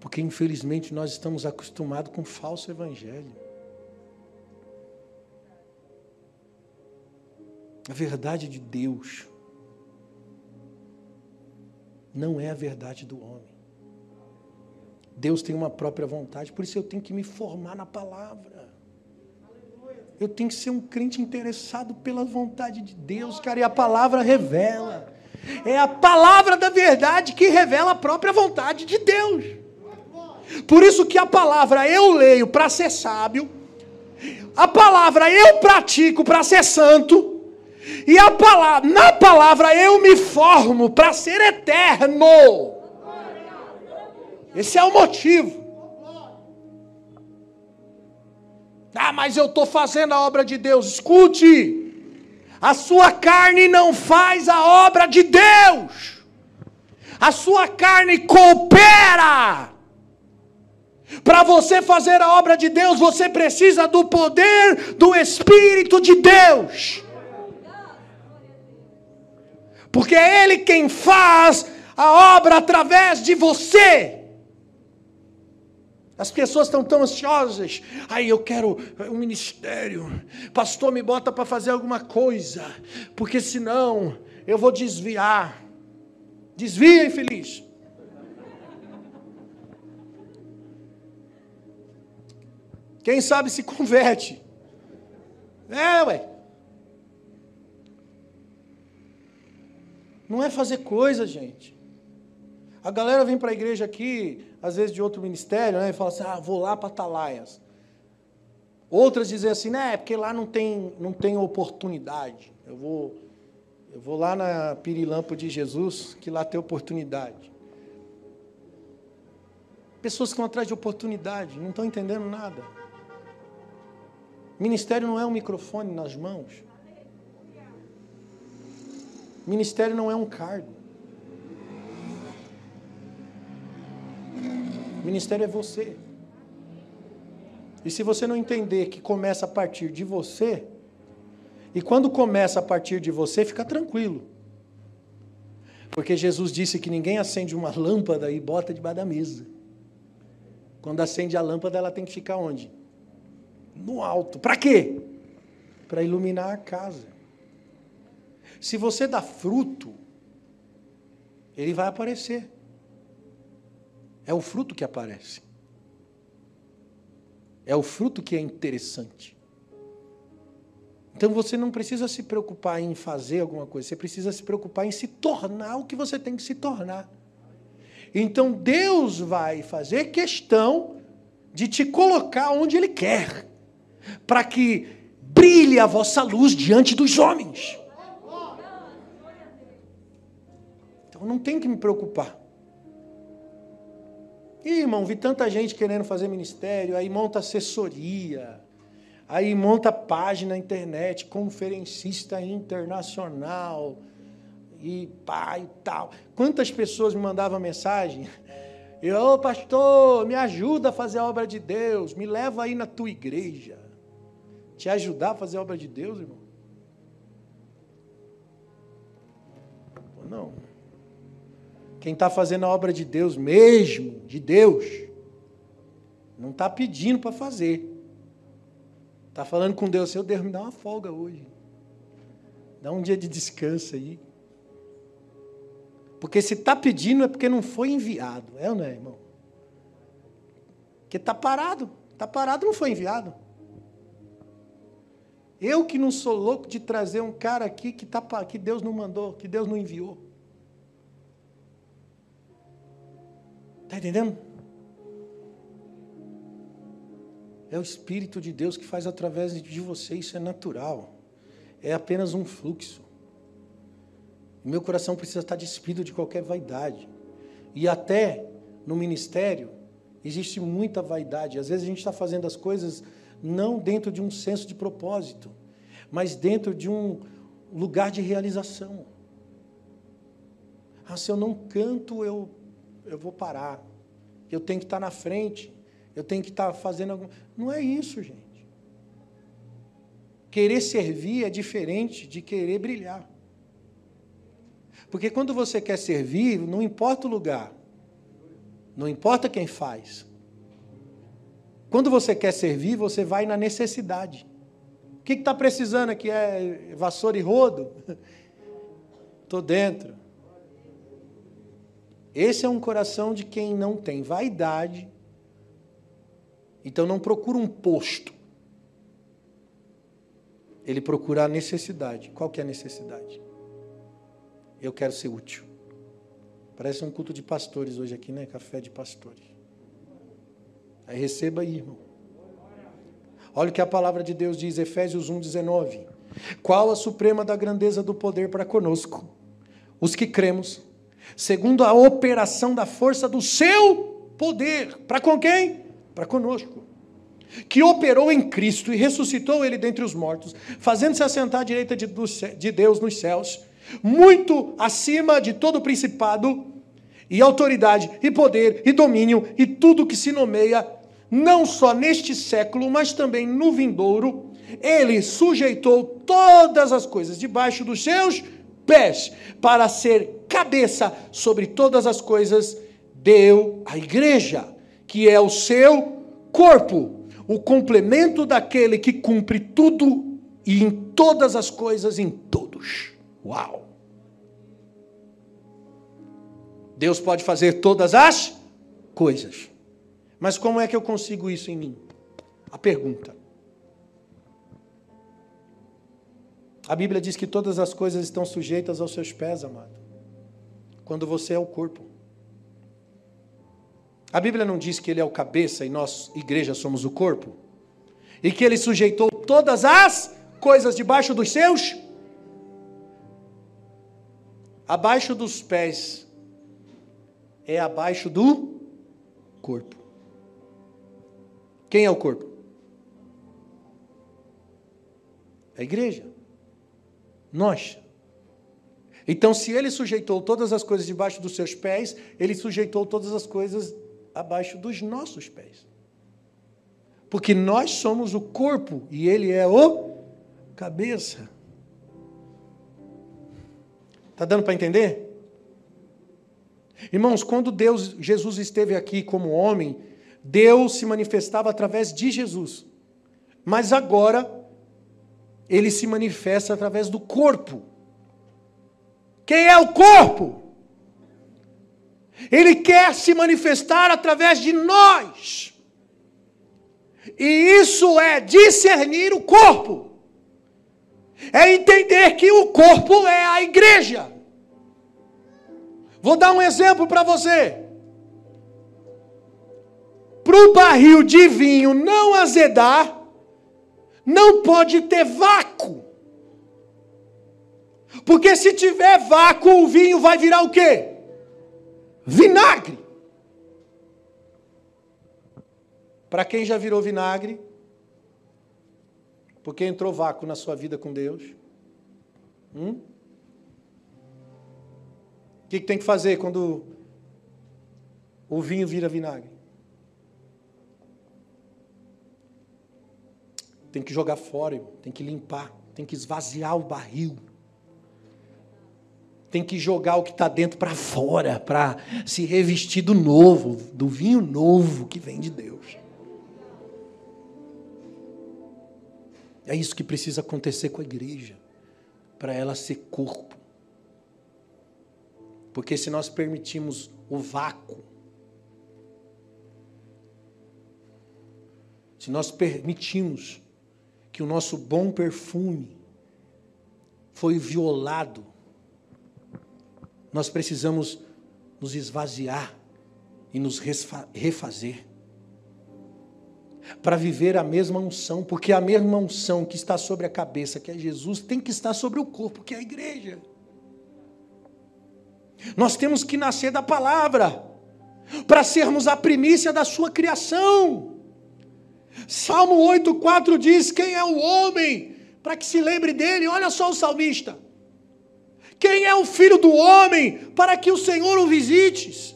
Porque infelizmente nós estamos acostumados com falso evangelho. A verdade de Deus não é a verdade do homem. Deus tem uma própria vontade, por isso eu tenho que me formar na palavra. Eu tenho que ser um crente interessado pela vontade de Deus, cara, e a palavra revela. É a palavra da verdade que revela a própria vontade de Deus. Por isso que a palavra eu leio para ser sábio, a palavra eu pratico para ser santo, e a palavra, na palavra eu me formo para ser eterno. Esse é o motivo. Ah, mas eu estou fazendo a obra de Deus. Escute. A sua carne não faz a obra de Deus. A sua carne coopera. Para você fazer a obra de Deus, você precisa do poder do Espírito de Deus porque é Ele quem faz a obra através de você. As pessoas estão tão ansiosas. Aí eu quero um ministério. Pastor, me bota para fazer alguma coisa, porque senão eu vou desviar. Desvia, infeliz. Quem sabe se converte. É, ué. Não é fazer coisa, gente. A galera vem para a igreja aqui, às vezes de outro ministério, né, e fala assim: ah, vou lá para Atalaias. Outras dizem assim, né, é porque lá não tem, não tem oportunidade. Eu vou, eu vou lá na Pirilampo de Jesus, que lá tem oportunidade. Pessoas que estão atrás de oportunidade, não estão entendendo nada. Ministério não é um microfone nas mãos. Ministério não é um cargo. Ministério é você. E se você não entender que começa a partir de você, e quando começa a partir de você, fica tranquilo. Porque Jesus disse que ninguém acende uma lâmpada e bota debaixo da mesa. Quando acende a lâmpada, ela tem que ficar onde? No alto. Para quê? Para iluminar a casa. Se você dá fruto, ele vai aparecer. É o fruto que aparece. É o fruto que é interessante. Então você não precisa se preocupar em fazer alguma coisa, você precisa se preocupar em se tornar o que você tem que se tornar. Então Deus vai fazer questão de te colocar onde Ele quer, para que brilhe a vossa luz diante dos homens. Então não tem que me preocupar. Irmão, vi tanta gente querendo fazer ministério, aí monta assessoria, aí monta página na internet, conferencista internacional, e pá e tal. Quantas pessoas me mandavam mensagem? Eu, oh, pastor, me ajuda a fazer a obra de Deus, me leva aí na tua igreja. Te ajudar a fazer a obra de Deus, irmão? Não. Quem está fazendo a obra de Deus mesmo, de Deus, não está pedindo para fazer. Está falando com Deus, seu Deus, me dá uma folga hoje. Dá um dia de descanso aí. Porque se está pedindo é porque não foi enviado. É ou não é, irmão? Porque está parado. Está parado, não foi enviado. Eu que não sou louco de trazer um cara aqui que, tá, que Deus não mandou, que Deus não enviou. Está entendendo? É o Espírito de Deus que faz através de você, isso é natural. É apenas um fluxo. Meu coração precisa estar despido de qualquer vaidade. E até no ministério, existe muita vaidade. Às vezes a gente está fazendo as coisas não dentro de um senso de propósito, mas dentro de um lugar de realização. Ah, se eu não canto, eu eu vou parar. Eu tenho que estar na frente. Eu tenho que estar fazendo alguma. Não é isso, gente. Querer servir é diferente de querer brilhar. Porque quando você quer servir, não importa o lugar, não importa quem faz. Quando você quer servir, você vai na necessidade. O que está precisando aqui? É vassoura e rodo? Estou dentro. Esse é um coração de quem não tem vaidade, então não procura um posto. Ele procura a necessidade. Qual que é a necessidade? Eu quero ser útil. Parece um culto de pastores hoje aqui, né? Café de pastores. Aí receba aí, irmão. Olha o que a palavra de Deus diz, Efésios 1,19. Qual a suprema da grandeza do poder para conosco? Os que cremos segundo a operação da força do seu poder. Para com quem? Para conosco. Que operou em Cristo e ressuscitou ele dentre os mortos, fazendo-se assentar à direita de Deus nos céus, muito acima de todo principado e autoridade e poder e domínio e tudo que se nomeia, não só neste século, mas também no vindouro. Ele sujeitou todas as coisas debaixo dos seus pés, para ser cabeça sobre todas as coisas, deu a igreja, que é o seu corpo, o complemento daquele que cumpre tudo e em todas as coisas, em todos. Uau! Deus pode fazer todas as coisas. Mas como é que eu consigo isso em mim? A pergunta. A Bíblia diz que todas as coisas estão sujeitas aos seus pés, amado. Quando você é o corpo. A Bíblia não diz que ele é o cabeça e nós, igreja, somos o corpo? E que ele sujeitou todas as coisas debaixo dos seus? Abaixo dos pés é abaixo do corpo. Quem é o corpo? A igreja. Nós. Então, se ele sujeitou todas as coisas debaixo dos seus pés, ele sujeitou todas as coisas abaixo dos nossos pés. Porque nós somos o corpo e ele é o cabeça. Está dando para entender? Irmãos, quando Deus, Jesus esteve aqui como homem, Deus se manifestava através de Jesus. Mas agora ele se manifesta através do corpo. Quem é o corpo? Ele quer se manifestar através de nós. E isso é discernir o corpo. É entender que o corpo é a igreja. Vou dar um exemplo para você. Para o barril de vinho não azedar, não pode ter vácuo. Porque se tiver vácuo, o vinho vai virar o quê? Vinagre. Para quem já virou vinagre, porque entrou vácuo na sua vida com Deus, hum? o que, que tem que fazer quando o vinho vira vinagre? Tem que jogar fora, tem que limpar, tem que esvaziar o barril. Tem que jogar o que está dentro para fora, para se revestir do novo, do vinho novo que vem de Deus. É isso que precisa acontecer com a igreja, para ela ser corpo. Porque se nós permitimos o vácuo, se nós permitimos que o nosso bom perfume foi violado, nós precisamos nos esvaziar e nos refazer para viver a mesma unção, porque a mesma unção que está sobre a cabeça, que é Jesus, tem que estar sobre o corpo, que é a igreja. Nós temos que nascer da palavra, para sermos a primícia da sua criação. Salmo 8,4 diz: Quem é o homem para que se lembre dele? Olha só o salmista. Quem é o filho do homem para que o Senhor o visites?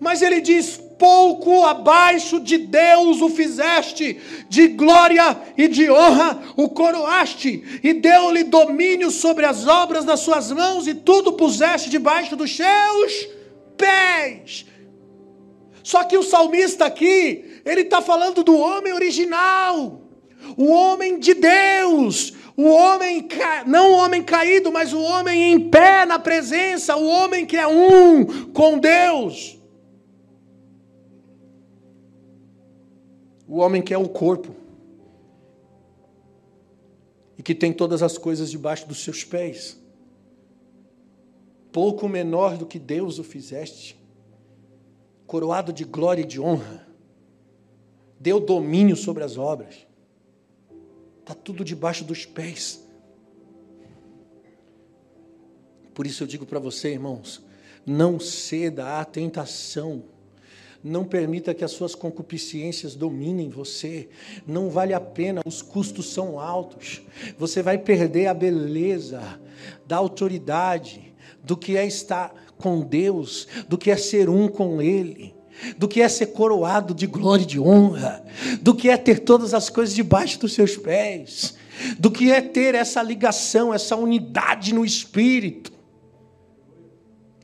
Mas ele diz: pouco abaixo de Deus o fizeste, de glória e de honra o coroaste, e deu-lhe domínio sobre as obras das suas mãos, e tudo puseste debaixo dos seus pés. Só que o salmista aqui, ele está falando do homem original, o homem de Deus, o homem, não o homem caído, mas o homem em pé na presença, o homem que é um com Deus. O homem que é o corpo e que tem todas as coisas debaixo dos seus pés. Pouco menor do que Deus o fizeste, coroado de glória e de honra deu domínio sobre as obras. Está tudo debaixo dos pés. Por isso eu digo para você, irmãos, não ceda à tentação. Não permita que as suas concupiscências dominem você. Não vale a pena, os custos são altos. Você vai perder a beleza da autoridade, do que é estar com Deus, do que é ser um com Ele do que é ser coroado de glória e de honra, do que é ter todas as coisas debaixo dos seus pés, do que é ter essa ligação, essa unidade no espírito.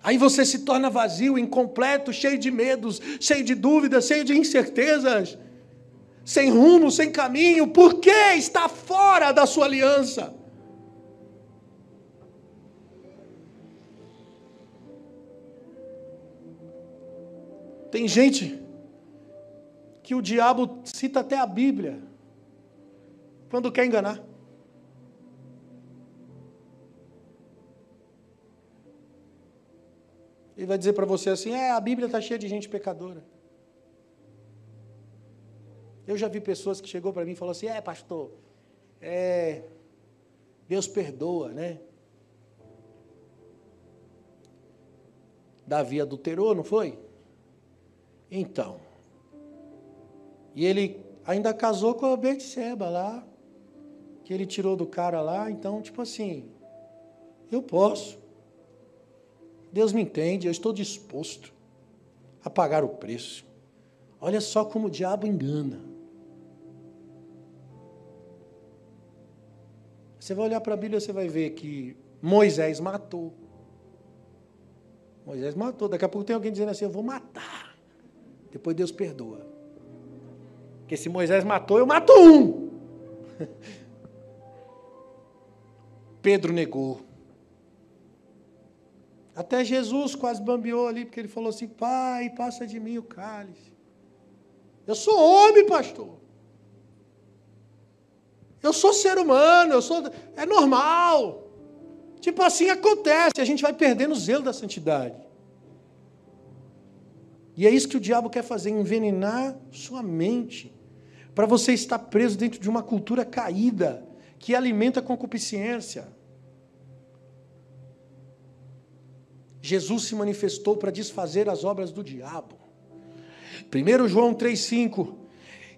Aí você se torna vazio, incompleto, cheio de medos, cheio de dúvidas, cheio de incertezas, sem rumo, sem caminho, por que está fora da sua aliança? Tem gente que o diabo cita até a Bíblia quando quer enganar. Ele vai dizer para você assim: é, a Bíblia está cheia de gente pecadora. Eu já vi pessoas que chegou para mim e falou assim: é, pastor, é, Deus perdoa, né? Davi adulterou, não foi? Então. E ele ainda casou com a Betseba lá, que ele tirou do cara lá, então, tipo assim, eu posso. Deus me entende, eu estou disposto a pagar o preço. Olha só como o diabo engana. Você vai olhar para a Bíblia, você vai ver que Moisés matou. Moisés matou. Daqui a pouco tem alguém dizendo assim: Eu vou matar. Depois Deus perdoa. Porque se Moisés matou, eu mato um. Pedro negou. Até Jesus quase bambeou ali, porque ele falou assim: Pai, passa de mim o cálice. Eu sou homem, pastor. Eu sou ser humano, eu sou. É normal. Tipo assim acontece, a gente vai perdendo o zelo da santidade. E é isso que o diabo quer fazer: envenenar sua mente, para você estar preso dentro de uma cultura caída, que alimenta a concupiscência. Jesus se manifestou para desfazer as obras do diabo. 1 João 3,5: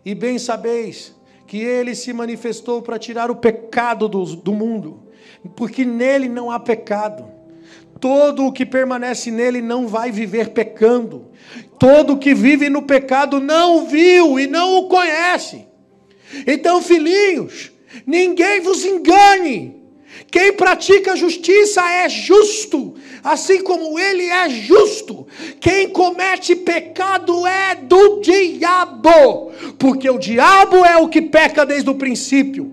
E bem sabeis que ele se manifestou para tirar o pecado do, do mundo, porque nele não há pecado. Todo o que permanece nele não vai viver pecando. Todo o que vive no pecado não o viu e não o conhece. Então, filhinhos, ninguém vos engane. Quem pratica justiça é justo, assim como ele é justo. Quem comete pecado é do diabo, porque o diabo é o que peca desde o princípio.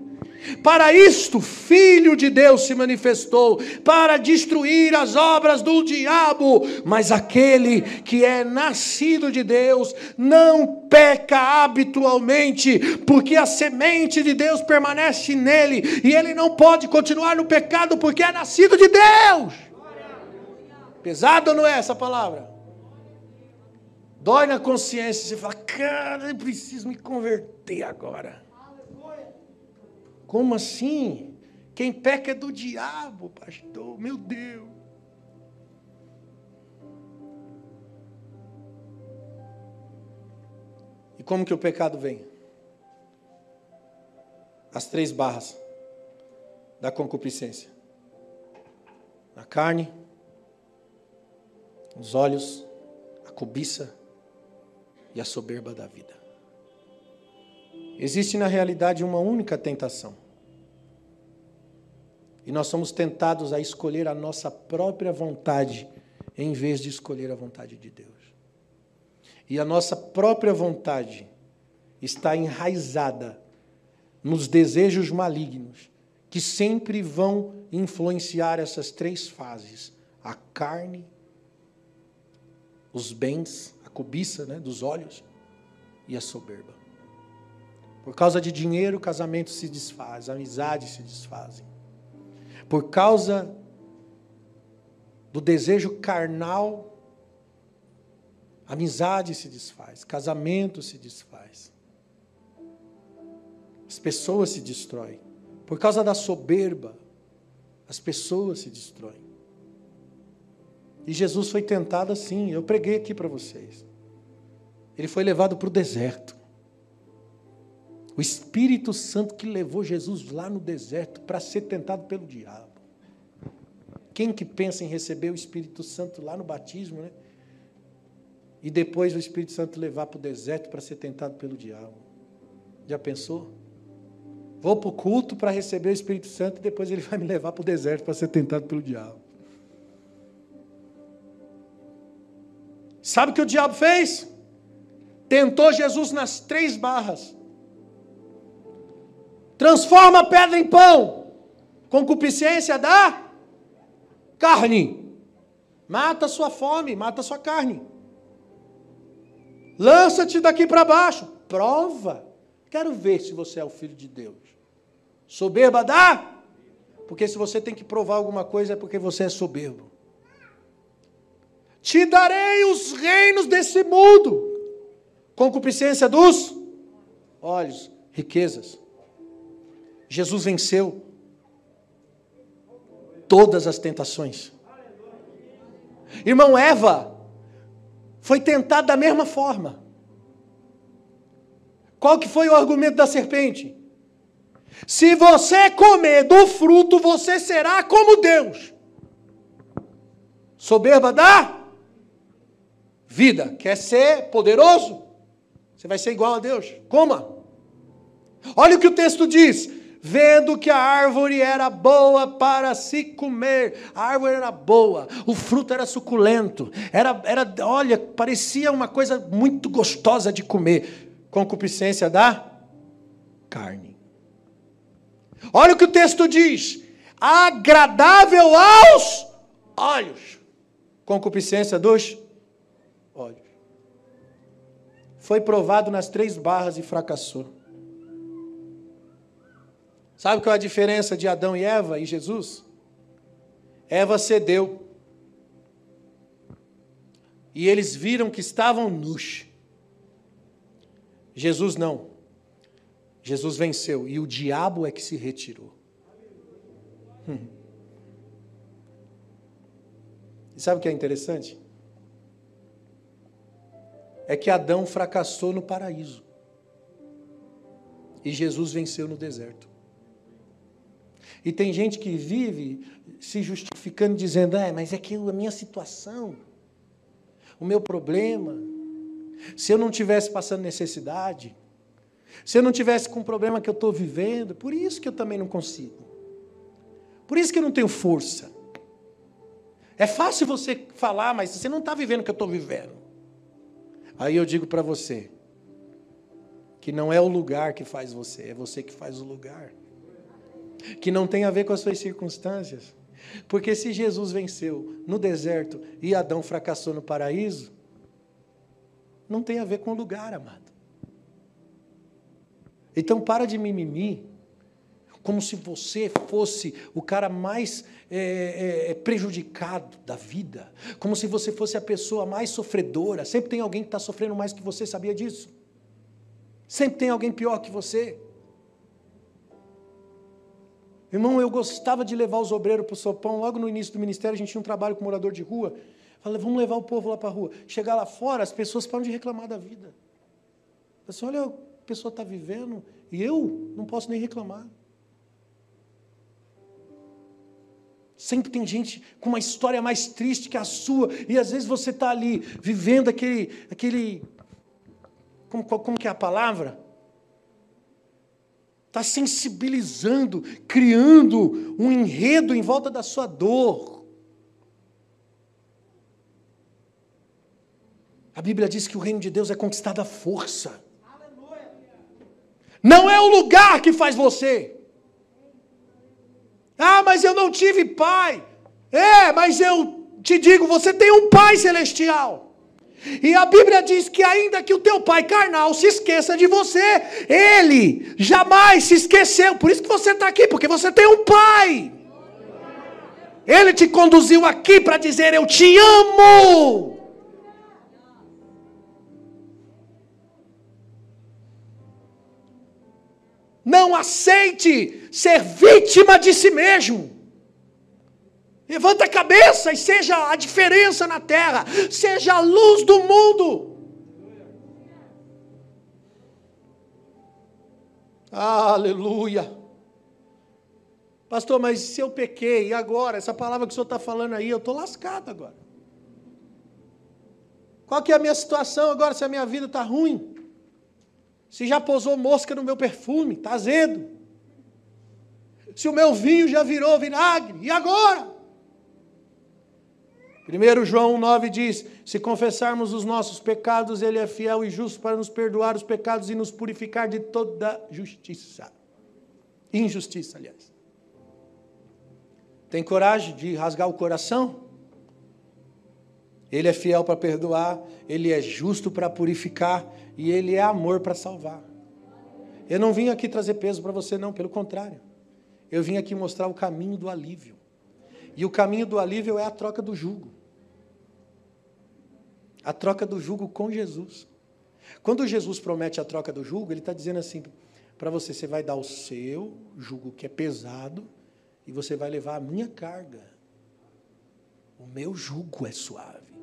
Para isto, Filho de Deus se manifestou, para destruir as obras do diabo. Mas aquele que é nascido de Deus não peca habitualmente, porque a semente de Deus permanece nele, e ele não pode continuar no pecado, porque é nascido de Deus. Pesado ou não é essa palavra? Dói na consciência, você fala, cara, eu preciso me converter agora. Como assim? Quem peca é do diabo, pastor. Meu Deus. E como que o pecado vem? As três barras da concupiscência: a carne, os olhos, a cobiça e a soberba da vida. Existe na realidade uma única tentação. E nós somos tentados a escolher a nossa própria vontade em vez de escolher a vontade de Deus. E a nossa própria vontade está enraizada nos desejos malignos que sempre vão influenciar essas três fases: a carne, os bens, a cobiça né, dos olhos e a soberba. Por causa de dinheiro, o casamento se desfaz, amizades se desfazem por causa do desejo carnal, amizade se desfaz, casamento se desfaz. As pessoas se destroem. Por causa da soberba, as pessoas se destroem. E Jesus foi tentado assim, eu preguei aqui para vocês. Ele foi levado para o deserto. O Espírito Santo que levou Jesus lá no deserto para ser tentado pelo diabo. Quem que pensa em receber o Espírito Santo lá no batismo, né? E depois o Espírito Santo levar para o deserto para ser tentado pelo diabo? Já pensou? Vou para o culto para receber o Espírito Santo e depois ele vai me levar para o deserto para ser tentado pelo diabo. Sabe o que o diabo fez? Tentou Jesus nas três barras. Transforma a pedra em pão. Concupiscência da carne. Mata sua fome, mata sua carne. Lança-te daqui para baixo. Prova. Quero ver se você é o filho de Deus. Soberba dá? Porque se você tem que provar alguma coisa é porque você é soberbo. Te darei os reinos desse mundo. Concupiscência dos olhos, riquezas. Jesus venceu todas as tentações. Irmão, Eva foi tentada da mesma forma. Qual que foi o argumento da serpente? Se você comer do fruto, você será como Deus. Soberba da vida. Quer ser poderoso? Você vai ser igual a Deus. Coma. Olha o que o texto diz. Vendo que a árvore era boa para se comer, a árvore era boa, o fruto era suculento, era, era, olha, parecia uma coisa muito gostosa de comer. Concupiscência da carne. Olha o que o texto diz: agradável aos olhos. Concupiscência dos olhos. Foi provado nas três barras e fracassou. Sabe qual é a diferença de Adão e Eva e Jesus? Eva cedeu. E eles viram que estavam nus. Jesus não. Jesus venceu e o diabo é que se retirou. Hum. E sabe o que é interessante? É que Adão fracassou no paraíso. E Jesus venceu no deserto. E tem gente que vive se justificando, dizendo: é, mas é que a minha situação, o meu problema, se eu não tivesse passando necessidade, se eu não tivesse com o problema que eu estou vivendo, por isso que eu também não consigo. Por isso que eu não tenho força. É fácil você falar, mas você não está vivendo o que eu estou vivendo. Aí eu digo para você que não é o lugar que faz você, é você que faz o lugar. Que não tem a ver com as suas circunstâncias. Porque se Jesus venceu no deserto e Adão fracassou no paraíso, não tem a ver com o lugar, amado. Então para de mimimi, como se você fosse o cara mais é, é, é, prejudicado da vida, como se você fosse a pessoa mais sofredora. Sempre tem alguém que está sofrendo mais que você, sabia disso? Sempre tem alguém pior que você. Irmão, eu gostava de levar os obreiros para o sopão. Logo no início do ministério, a gente tinha um trabalho com morador de rua. Falei, vamos levar o povo lá para a rua. Chegar lá fora, as pessoas param de reclamar da vida. Assim, olha, a pessoa está vivendo e eu não posso nem reclamar. Sempre tem gente com uma história mais triste que a sua, e às vezes você está ali vivendo aquele. aquele como, como que é a palavra? Está sensibilizando, criando um enredo em volta da sua dor. A Bíblia diz que o reino de Deus é conquistado à força. Não é o lugar que faz você. Ah, mas eu não tive pai. É, mas eu te digo, você tem um pai celestial. E a Bíblia diz que ainda que o teu pai carnal se esqueça de você, ele jamais se esqueceu. Por isso que você está aqui, porque você tem um pai. Ele te conduziu aqui para dizer: Eu te amo. Não aceite ser vítima de si mesmo. Levanta a cabeça e seja a diferença na terra, seja a luz do mundo. Aleluia. Pastor, mas se eu pequei, e agora? Essa palavra que o senhor está falando aí, eu estou lascado agora. Qual que é a minha situação agora, se a minha vida está ruim? Se já pousou mosca no meu perfume, está azedo. Se o meu vinho já virou vinagre, e agora? 1 João 9 diz: Se confessarmos os nossos pecados, Ele é fiel e justo para nos perdoar os pecados e nos purificar de toda justiça. Injustiça, aliás. Tem coragem de rasgar o coração? Ele é fiel para perdoar, Ele é justo para purificar e Ele é amor para salvar. Eu não vim aqui trazer peso para você, não, pelo contrário. Eu vim aqui mostrar o caminho do alívio. E o caminho do alívio é a troca do jugo. A troca do jugo com Jesus. Quando Jesus promete a troca do jugo, ele está dizendo assim para você: você vai dar o seu jugo que é pesado e você vai levar a minha carga. O meu jugo é suave.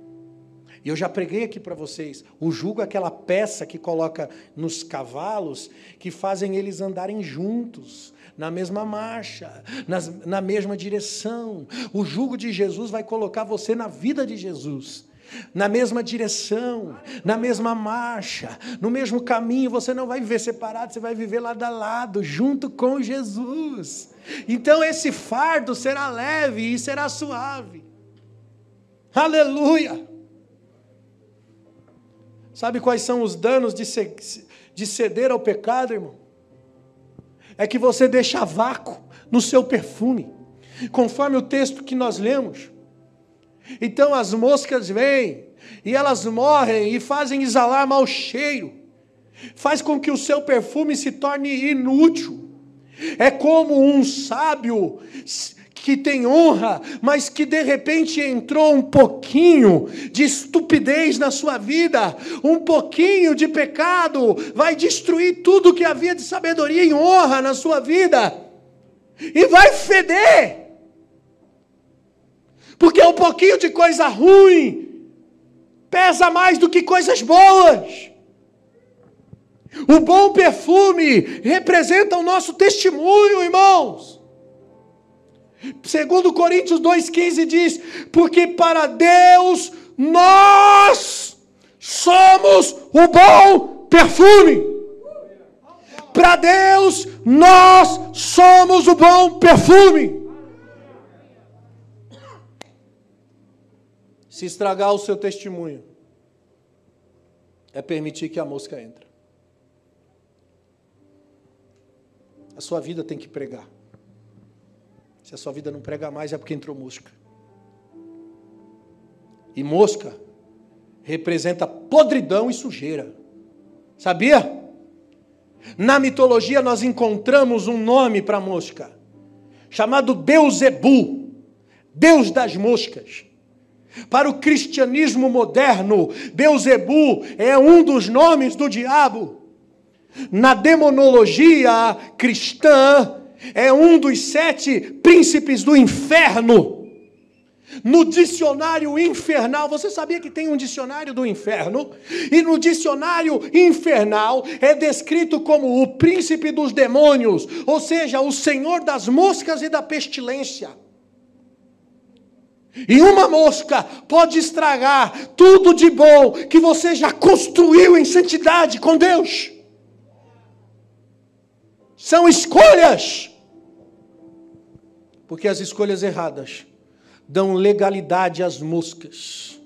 E eu já preguei aqui para vocês: o jugo é aquela peça que coloca nos cavalos que fazem eles andarem juntos na mesma marcha, nas, na mesma direção. O jugo de Jesus vai colocar você na vida de Jesus. Na mesma direção, na mesma marcha, no mesmo caminho, você não vai viver separado, você vai viver lado a lado, junto com Jesus. Então esse fardo será leve e será suave. Aleluia! Sabe quais são os danos de, de ceder ao pecado, irmão? é que você deixa vácuo no seu perfume, conforme o texto que nós lemos. Então as moscas vêm e elas morrem e fazem exalar mau cheiro, faz com que o seu perfume se torne inútil. É como um sábio que tem honra, mas que de repente entrou um pouquinho de estupidez na sua vida, um pouquinho de pecado, vai destruir tudo que havia de sabedoria e honra na sua vida, e vai feder, porque um pouquinho de coisa ruim pesa mais do que coisas boas. O bom perfume representa o nosso testemunho, irmãos. Segundo Coríntios 2,15 diz, porque para Deus nós somos o bom perfume. Para Deus nós somos o bom perfume. Se estragar o seu testemunho, é permitir que a mosca entre. A sua vida tem que pregar. Se a sua vida não prega mais, é porque entrou mosca. E mosca representa podridão e sujeira. Sabia? Na mitologia nós encontramos um nome para mosca, chamado Beuzebu, Deus das moscas. Para o cristianismo moderno, Beuzebu é um dos nomes do diabo. Na demonologia cristã, é um dos sete príncipes do inferno. No dicionário infernal, você sabia que tem um dicionário do inferno? E no dicionário infernal é descrito como o príncipe dos demônios, ou seja, o senhor das moscas e da pestilência. E uma mosca pode estragar tudo de bom que você já construiu em santidade com Deus. São escolhas porque as escolhas erradas dão legalidade às moscas.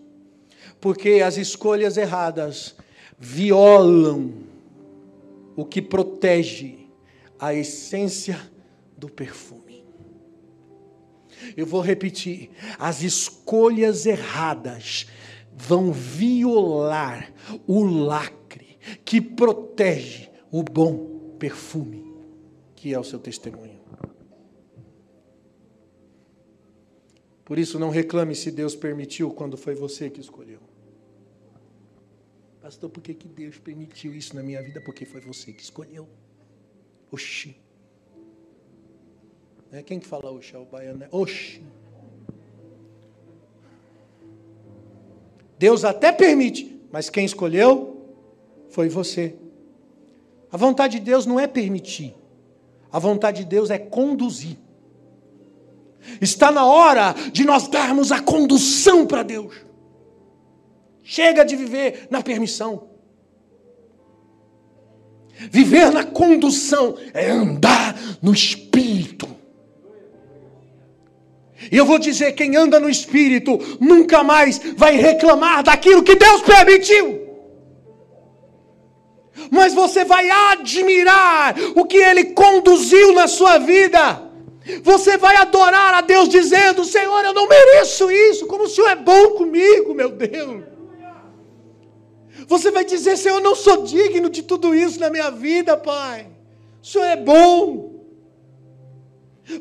Porque as escolhas erradas violam o que protege a essência do perfume. Eu vou repetir: as escolhas erradas vão violar o lacre que protege o bom perfume, que é o seu testemunho. Por isso, não reclame se Deus permitiu quando foi você que escolheu. Pastor, por que, que Deus permitiu isso na minha vida? Porque foi você que escolheu. Oxi. É quem que fala oxi? É o baiano, né? Oxi. Deus até permite, mas quem escolheu foi você. A vontade de Deus não é permitir. A vontade de Deus é conduzir. Está na hora de nós darmos a condução para Deus. Chega de viver na permissão. Viver na condução é andar no Espírito. E eu vou dizer: quem anda no Espírito nunca mais vai reclamar daquilo que Deus permitiu. Mas você vai admirar o que Ele conduziu na sua vida. Você vai adorar a Deus dizendo: Senhor, eu não mereço isso, como o Senhor é bom comigo, meu Deus. Você vai dizer: Senhor, eu não sou digno de tudo isso na minha vida, Pai. O Senhor é bom.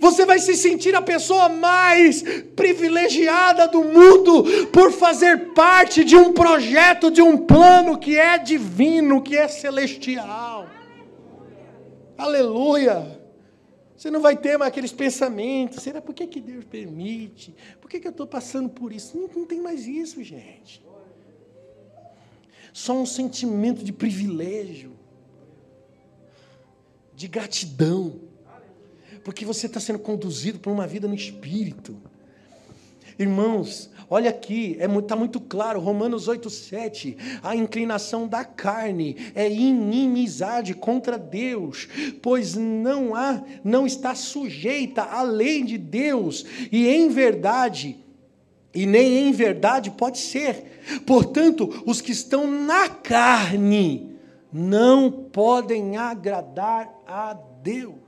Você vai se sentir a pessoa mais privilegiada do mundo por fazer parte de um projeto, de um plano que é divino, que é celestial. Aleluia. Você não vai ter mais aqueles pensamentos. Será por que, que Deus permite? Por que, que eu estou passando por isso? Não, não tem mais isso, gente. Só um sentimento de privilégio, de gratidão. Porque você está sendo conduzido por uma vida no Espírito. Irmãos, olha aqui, está é, muito, tá muito claro, Romanos 8,7. A inclinação da carne é inimizade contra Deus, pois não há, não está sujeita à lei de Deus, e em verdade, e nem em verdade pode ser. Portanto, os que estão na carne não podem agradar a Deus.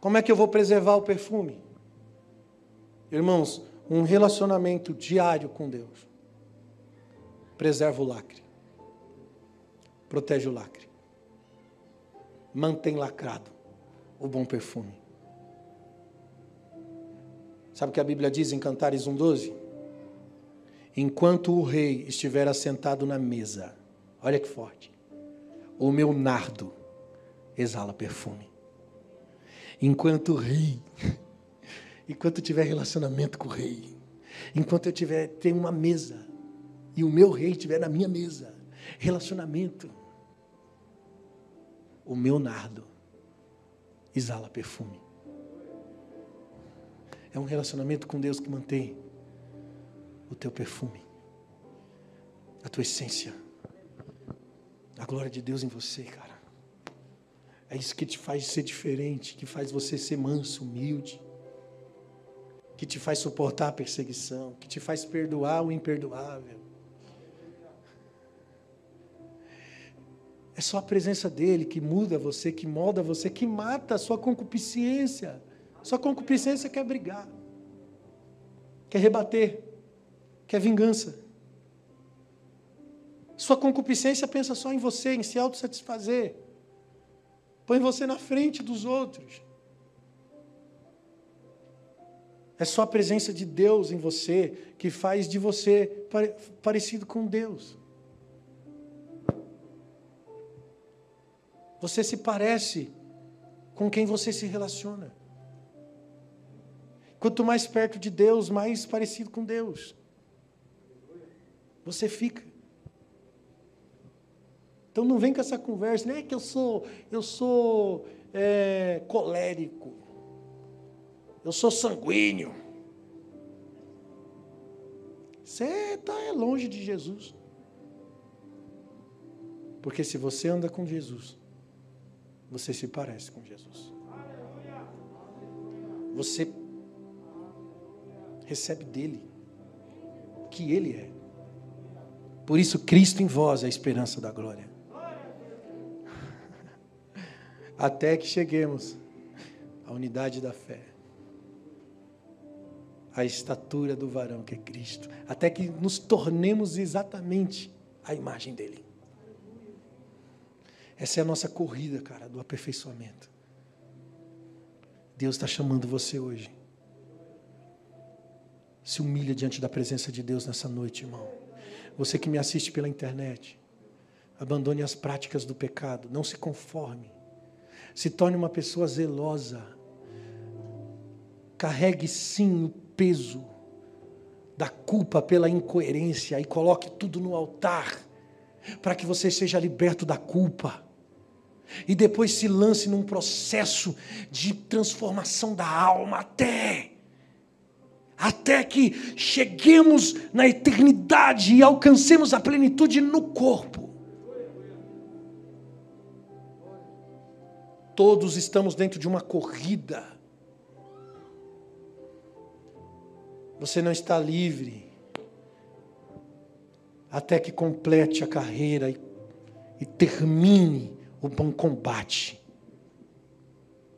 Como é que eu vou preservar o perfume? Irmãos, um relacionamento diário com Deus preserva o lacre, protege o lacre, mantém lacrado o bom perfume. Sabe o que a Bíblia diz em Cantares 1,12? Enquanto o rei estiver assentado na mesa, olha que forte, o meu nardo exala perfume enquanto rei, enquanto tiver relacionamento com o rei, enquanto eu tiver ter uma mesa e o meu rei estiver na minha mesa, relacionamento, o meu nardo exala perfume. É um relacionamento com Deus que mantém o teu perfume, a tua essência, a glória de Deus em você, cara. É isso que te faz ser diferente, que faz você ser manso, humilde, que te faz suportar a perseguição, que te faz perdoar o imperdoável. É só a presença dele que muda você, que molda você, que mata a sua concupiscência. Sua concupiscência quer brigar, quer rebater, quer vingança. Sua concupiscência pensa só em você, em se autossatisfazer. Põe você na frente dos outros. É só a presença de Deus em você que faz de você parecido com Deus. Você se parece com quem você se relaciona. Quanto mais perto de Deus, mais parecido com Deus. Você fica. Então não vem com essa conversa, nem é que eu sou, eu sou é, colérico, eu sou sanguíneo. Você está é longe de Jesus. Porque se você anda com Jesus, você se parece com Jesus. Você recebe dele que ele é. Por isso, Cristo em vós é a esperança da glória. Até que cheguemos à unidade da fé, à estatura do varão que é Cristo, até que nos tornemos exatamente a imagem dele. Essa é a nossa corrida, cara, do aperfeiçoamento. Deus está chamando você hoje. Se humilha diante da presença de Deus nessa noite, irmão. Você que me assiste pela internet, abandone as práticas do pecado, não se conforme se torne uma pessoa zelosa. Carregue sim o peso da culpa pela incoerência e coloque tudo no altar, para que você seja liberto da culpa. E depois se lance num processo de transformação da alma até até que cheguemos na eternidade e alcancemos a plenitude no corpo. Todos estamos dentro de uma corrida. Você não está livre até que complete a carreira e, e termine o bom combate.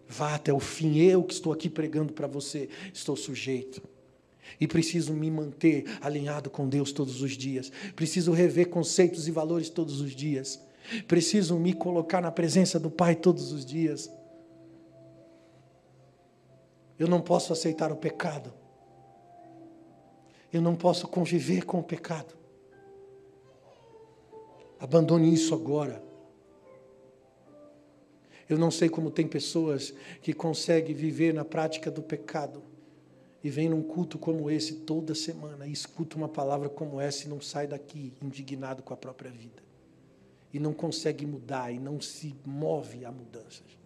Vá até o fim. Eu que estou aqui pregando para você, estou sujeito. E preciso me manter alinhado com Deus todos os dias. Preciso rever conceitos e valores todos os dias. Preciso me colocar na presença do Pai todos os dias. Eu não posso aceitar o pecado. Eu não posso conviver com o pecado. Abandone isso agora. Eu não sei como tem pessoas que conseguem viver na prática do pecado e vem num culto como esse toda semana e escuta uma palavra como essa e não sai daqui indignado com a própria vida. E não consegue mudar e não se move a mudanças.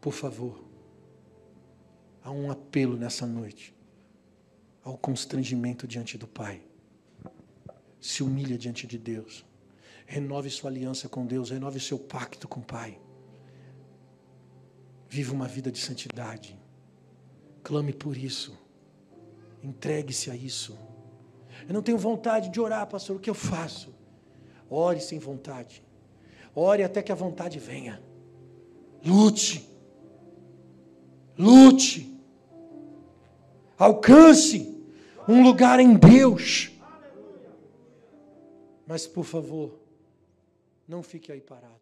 Por favor, há um apelo nessa noite ao constrangimento diante do Pai. Se humilha diante de Deus. Renove sua aliança com Deus, renove seu pacto com o Pai. Viva uma vida de santidade. Clame por isso. Entregue-se a isso. Eu não tenho vontade de orar, pastor. O que eu faço? Ore sem vontade. Ore até que a vontade venha. Lute. Lute. Alcance um lugar em Deus. Mas, por favor, não fique aí parado.